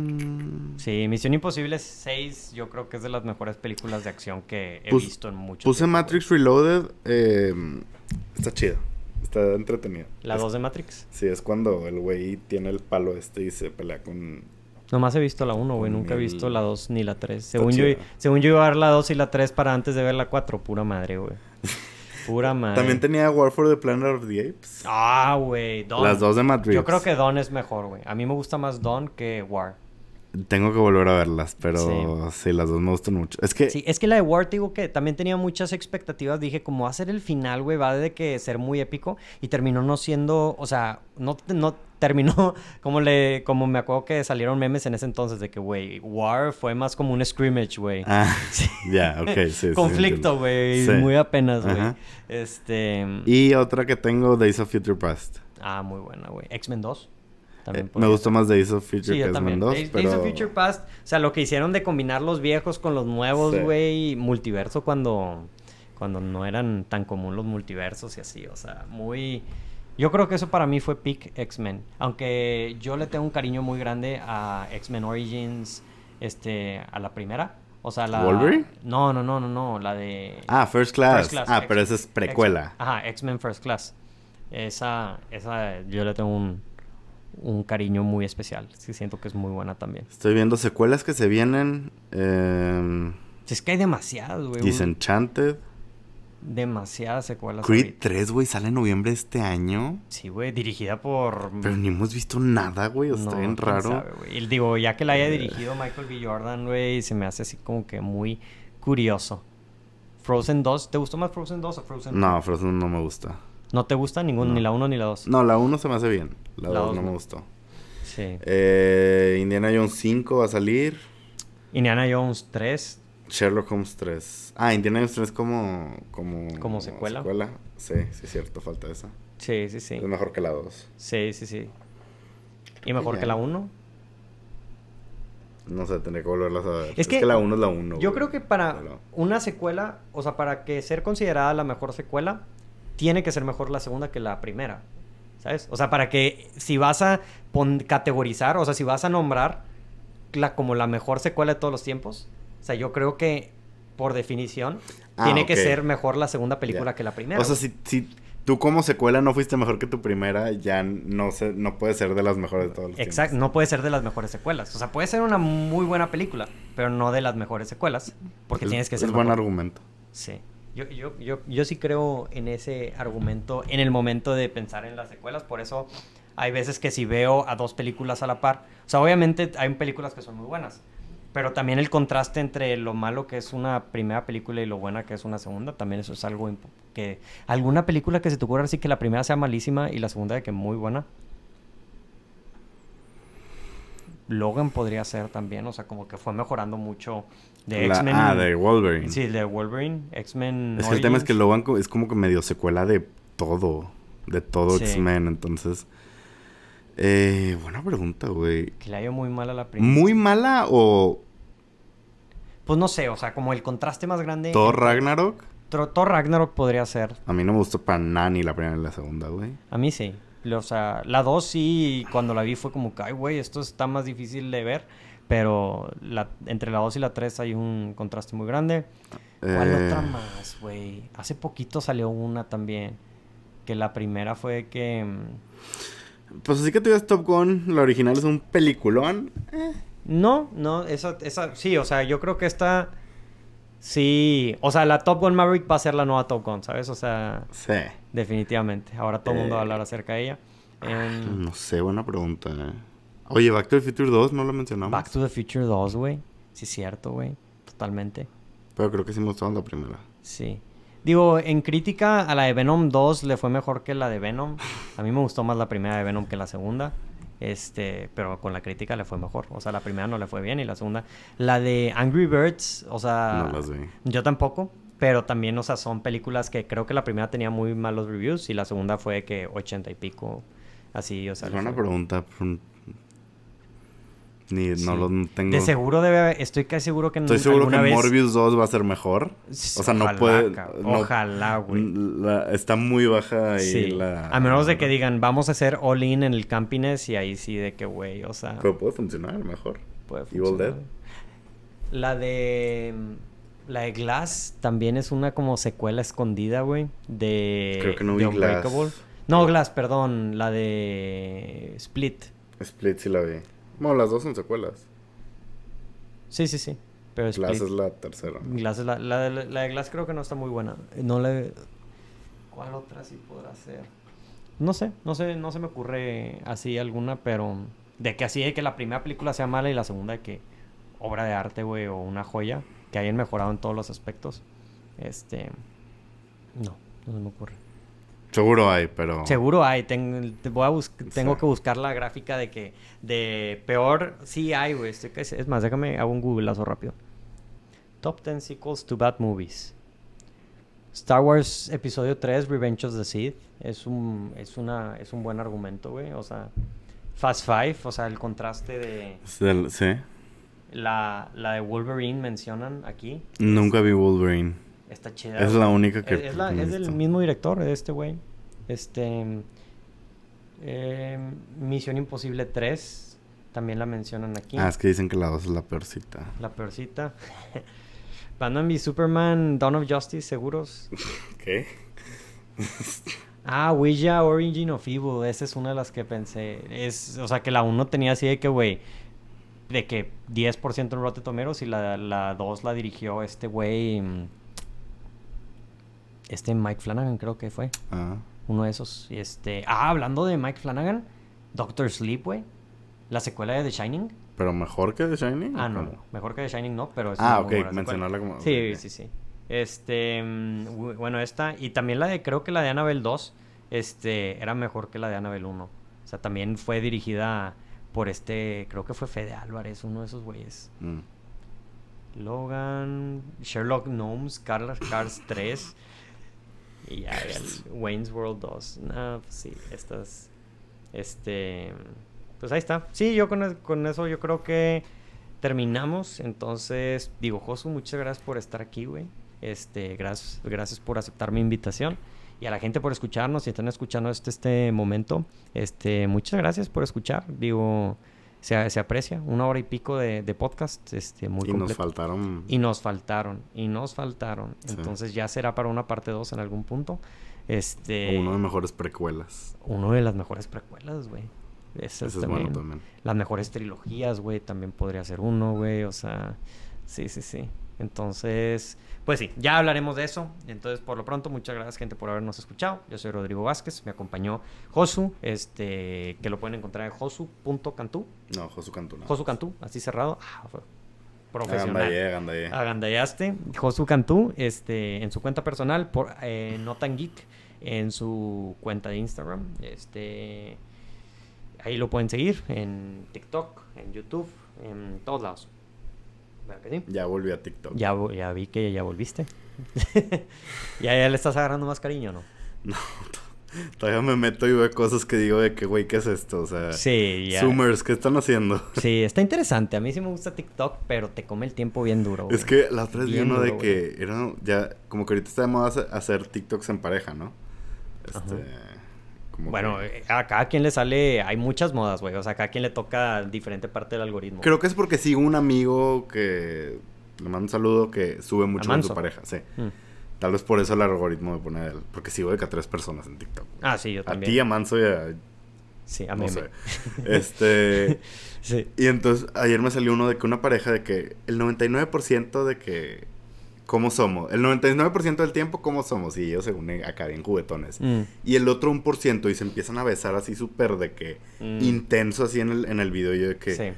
Sí, Misión Imposible 6 yo creo que es de las mejores películas de acción que he Pus- visto en mucho Puse tiempo, Matrix Reloaded. eh, está chida. Está entretenida. La Es- 2 de Matrix. Sí, es cuando el güey tiene el palo este y se pelea con. Nomás he visto la 1, güey. Nunca he visto el- la 2 ni la 3. Está Según yo, según yo iba a ver la 2 y la 3 para antes de ver la 4. Pura madre, güey. Pura madre. También tenía War for the Planet of the Apes. Ah, güey. Las dos de Matrix. Yo creo que Dawn es mejor, güey. A mí me gusta más Dawn que War. Tengo que volver a verlas, pero sí, las dos me gustan mucho. Es que. Sí, es que la de War, te digo que también tenía muchas expectativas. Dije, como va a ser el final, güey, va de que ser muy épico. Y terminó no siendo, o sea, no, no terminó como le, como me acuerdo que salieron memes en ese entonces de que, güey, War fue más como un scrimmage, güey. Ah, ya, ok, sí. sí, Conflicto, güey, Sí. muy apenas, güey. Este, Y otra que tengo, Days of Future Past. ah, muy buena, güey. X-Men 2. Eh, me gustó más Days of Future Sí, que X-Men también. 2, Days, pero... Days of Future Past, o sea, lo que hicieron de combinar los viejos con los nuevos, Sí. güey, multiverso cuando, cuando no eran tan común los multiversos y así, o sea, muy... Yo creo que eso para mí fue peak X-Men, aunque yo le tengo un cariño muy grande a X-Men Origins, este, a la primera, o sea, la... ¿Wolverine? No, no, no, no, no, la de... Ah, First Class. First Class, ah, pero esa es precuela. Ajá, X-Men First Class. Esa, esa yo le tengo un, un cariño muy especial. Sí, siento que es muy buena también. Estoy viendo secuelas que se vienen. Eh, es que hay demasiadas, güey. Disenchanted. Demasiadas secuelas. Creed ahorita. 3, güey, sale en noviembre de este año. Sí, güey, dirigida por... Pero ni hemos visto nada, güey. o sea, No, Está bien raro. sabe. Y digo, ya que la haya Eh. dirigido Michael B. Jordan, güey, se me hace así como que muy curioso. Frozen 2, ¿te gustó más Frozen 2 o Frozen No, Frozen no me gusta. ¿No te gusta ninguno, No. ni la 1 ni la 2? No, la 1 se me hace bien. La La 2 dos no no. me gustó. Sí. Eh, Indiana Jones 5 va a salir. Indiana Jones 3, Sherlock Holmes 3. Ah, Indiana Jones 3 como... Como, ¿Como secuela? Sí, sí es cierto, falta esa. sí, sí, sí. Es mejor que la 2. Sí, sí, sí. ¿Y mejor que la 1? No sé, tendré que volverlas a ver. Es que la 1 es la 1. Yo creo que para Pero- una secuela, o sea, para que ser considerada la mejor secuela, tiene que ser mejor la segunda que la primera. ¿Sabes? O sea, para que si vas a categorizar, o sea, si vas a nombrar la, como la mejor secuela de todos los tiempos, o sea, yo creo que por definición Ah, tiene que ser mejor la segunda película que la primera. O sea, si, si tú como secuela no fuiste mejor que tu primera, ya no sé, no puede ser de las mejores de todos los Exacto, no puede ser de las mejores secuelas. O sea, puede ser una muy buena película, pero no de las mejores secuelas, porque Es- tienes que ser Es buen mejor. argumento. Sí. Yo, yo, yo, yo sí creo en ese argumento en el momento de pensar en las secuelas. Por eso hay veces que si veo a dos películas a la par. O sea, obviamente hay películas que son muy buenas. Pero también el contraste entre lo malo que es una primera película y lo buena que es una segunda, también eso es algo que... Alguna película que se te ocurra así que la primera sea malísima y la segunda de que muy buena. Logan podría ser también, o sea, como que fue mejorando mucho de X-Men. ah, de Wolverine. Sí, de Wolverine, X-Men. Es que el tema es que. Logan es como que medio secuela de todo. De todo Sí. X-Men, entonces... Eh, buena pregunta, güey. Que le ha ido muy mal a la primera. ¿Muy mala o Pues no sé, o sea, como el contraste más grande. Thor Ragnarok? Thor, Thor Ragnarok podría ser. A mí no me gustó para nada ni la primera ni la segunda, güey. A mí sí. O sea, la 2 sí, cuando la vi fue como que, ay, güey, esto está más difícil de ver. Pero la, entre la 2 y la 3 hay un contraste muy grande. ¿Cuál Eh, otra más, güey? Hace poquito salió una también. Que la primera fue que. Pues así que tú ves Top Gun, la original es un peliculón. No, no, esa, esa, sí, o sea, yo creo que esta, sí, o sea, la Top Gun Maverick va a ser la nueva Top Gun, ¿sabes? O sea, Sí. definitivamente, ahora todo el mundo va a hablar Eh, acerca de ella. Em, No sé, buena pregunta. eh. Oye, Back to the Future 2 no lo mencionamos. Back to the Future 2, güey, sí es cierto, güey, totalmente, Pero creo que sí gustó la primera. sí. Digo, en crítica a la de Venom 2 le fue mejor que la de Venom. A mí me gustó más la primera de Venom que la segunda. Este, pero con la crítica le fue mejor. O sea, la primera no le fue bien y la segunda. La de Angry Birds, o sea. No las vi. Yo tampoco, pero también, o sea, son películas que creo que la primera tenía muy malos reviews y la segunda fue que ochenta y pico, así, o sea. Es fue- pregunta. Ni, Sí. no lo tengo. De seguro debe haber- estoy casi seguro que Estoy seguro que vez... Morbius 2 va a ser mejor. O sea, no puede. no- Ojalá, güey. la- está muy baja Sí. la. A menos de que digan, vamos a hacer all in en el campines y ahí sí de que, güey, o sea, Pero puede funcionar mejor. puede Evil funcionar. Dead. La de... La de Glass también es una como secuela escondida, güey, de... Creo que no vi Glass. No, Glass, perdón, la de Split. Split sí la vi. Bueno, las dos son secuelas. Sí, sí, sí. Pero Glass Split. es la tercera. Glass es la, la, de- la de Glass creo que no está muy buena. No le... ¿Cuál otra sí podrá ser? No sé, no sé, no se me ocurre así alguna, pero de que así de que la primera película sea mala y la segunda de que obra de arte, güey, o una joya, que hayan mejorado en todos los aspectos. Este, no, no se me ocurre. Seguro hay, pero. Seguro hay, tengo, te voy a bus- tengo Sí. que buscar la gráfica de que de peor sí hay, güey. Es más, déjame hago un googleazo rápido. Top 10 sequels to bad movies. Star Wars Episodio 3 Revenge of the Sith es un es una es un buen argumento, güey, o sea, Fast Five, o sea, el contraste de sí. la, la de Wolverine mencionan aquí. Nunca vi Wolverine. Está chida. Es la única que. Es, la- del mismo director, de este güey. Este. eh, Misión Imposible 3. También la mencionan aquí. Ah, es que dicen que la 2 es la peorcita. La peorcita. Batman v Superman, Dawn of Justice, seguros. ¿Qué? Ah, Ouija Origin of Evil. Esa es una de las que pensé. Es, o sea, que la 1 tenía así de que, güey. De que 10% en Rotten Tomatoes y la, la 2 la dirigió este güey. Este Mike Flanagan creo que fue. Ah. Uno de esos. Este, ah, hablando de Mike Flanagan, Doctor Sleep, güey. La secuela de The Shining. ¿Pero mejor que The Shining? Ah, ¿o no, cómo? Mejor que The Shining no, pero es Ah, una ok, mencionarla como- Sí, sí, sí. Este, mm, bu- bueno, esta y también la de creo que la de Annabelle 2 este era mejor que la de Annabelle 1. O sea, también fue dirigida por este, creo que fue Fede Álvarez, uno de esos güeyes. Mm. Logan, Sherlock Gnomes, Cars, Cars 3 y ya el Wayne's World 2. No, pues sí, estas este pues ahí está. Sí, yo con, con eso yo creo que terminamos. Entonces, digo, Josu, muchas gracias por estar aquí, güey. Este, gracias, gracias por aceptar mi invitación. Y a la gente por escucharnos, si están escuchando este, este momento, este, muchas gracias por escuchar. Digo, se, se aprecia. Una hora y pico de, de podcast, este, muy Y nos faltaron... Y nos faltaron, y nos faltaron. Sí. Entonces ya será para una parte 2 en algún punto. Este, Uno de mejores precuelas. uno de las mejores precuelas, güey. Ese es bueno también. Las mejores trilogías, güey, también podría ser uno, güey. O sea, sí, sí, sí. Entonces, pues sí, ya hablaremos de eso. Entonces, por lo pronto, muchas gracias, gente, por habernos escuchado. Yo soy Rodrigo Vázquez, me acompañó Josu, este, que lo pueden encontrar en josu.cantú. No, Josu Cantú no. Josu Cantú, así cerrado. Ah, profesional. Agandallé, agandallé. Agandallaste. Josu Cantú, este, en su cuenta personal, por eh, Notan Geek, en su cuenta de Instagram. Este, ahí lo pueden seguir en TikTok, en YouTube, en todos lados. ¿Verdad que sí? Ya volví a TikTok. Ya, ya vi que ya volviste. ya, ya le estás agarrando más cariño, ¿no? Todavía me meto y veo cosas que digo de que, güey, ¿qué es esto? O sea, Sí, ya. Zoomers, ¿qué están haciendo? Sí, está interesante. A mí sí me gusta TikTok, pero te come el tiempo bien duro. Es güey. que la otra vez vi uno de que era ya, como que ahorita está de moda hacer- hacer TikToks en pareja, ¿no? Este, como Bueno, que- eh, a cada quien le sale, hay muchas modas, güey. O sea, a cada quien le toca diferente parte del algoritmo. Creo que es porque sigo un amigo que le mando un saludo que sube mucho con su pareja, sí. Mm. Tal vez por eso el algoritmo me pone a él, porque sigo de que a tres personas en TikTok. Ah, sí, yo A también. ti, a Manso y a... Sí, a no mí sé. Este... sí. Y entonces ayer me salió uno de que una pareja de que el 99% de que cómo somos, el 99% del tiempo cómo somos y ellos se unen acá bien juguetones. Mm. Y el otro 1% y se empiezan a besar así súper de que Mm. intenso así en el, en el video yo de que Sí.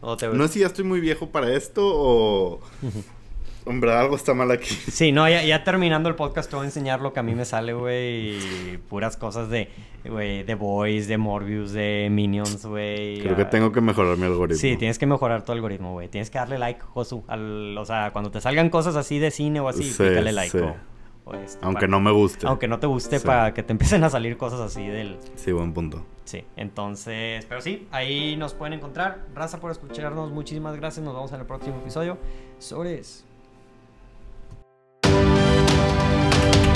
O te- no sé si ya estoy muy viejo para esto o verdad algo está mal aquí. Sí, no, ya, ya terminando el podcast te voy a enseñar lo que a mí me sale, güey. Puras cosas de, güey, de Boys, de Morbius, de Minions, güey. Creo que tengo que mejorar mi algoritmo. Sí, tienes que mejorar tu algoritmo, güey. Tienes que darle like, Josu. Al, o sea, cuando te salgan cosas así de cine o así, Sí, pícale like. sí. o- o este, Aunque para- no me guste. Aunque no te guste, Sí. para que te empiecen a salir cosas así del... Sí, buen punto. Sí, entonces, pero sí, ahí nos pueden encontrar. Raza por escucharnos, muchísimas gracias. Nos vemos en el próximo episodio. Sobres. Thank you.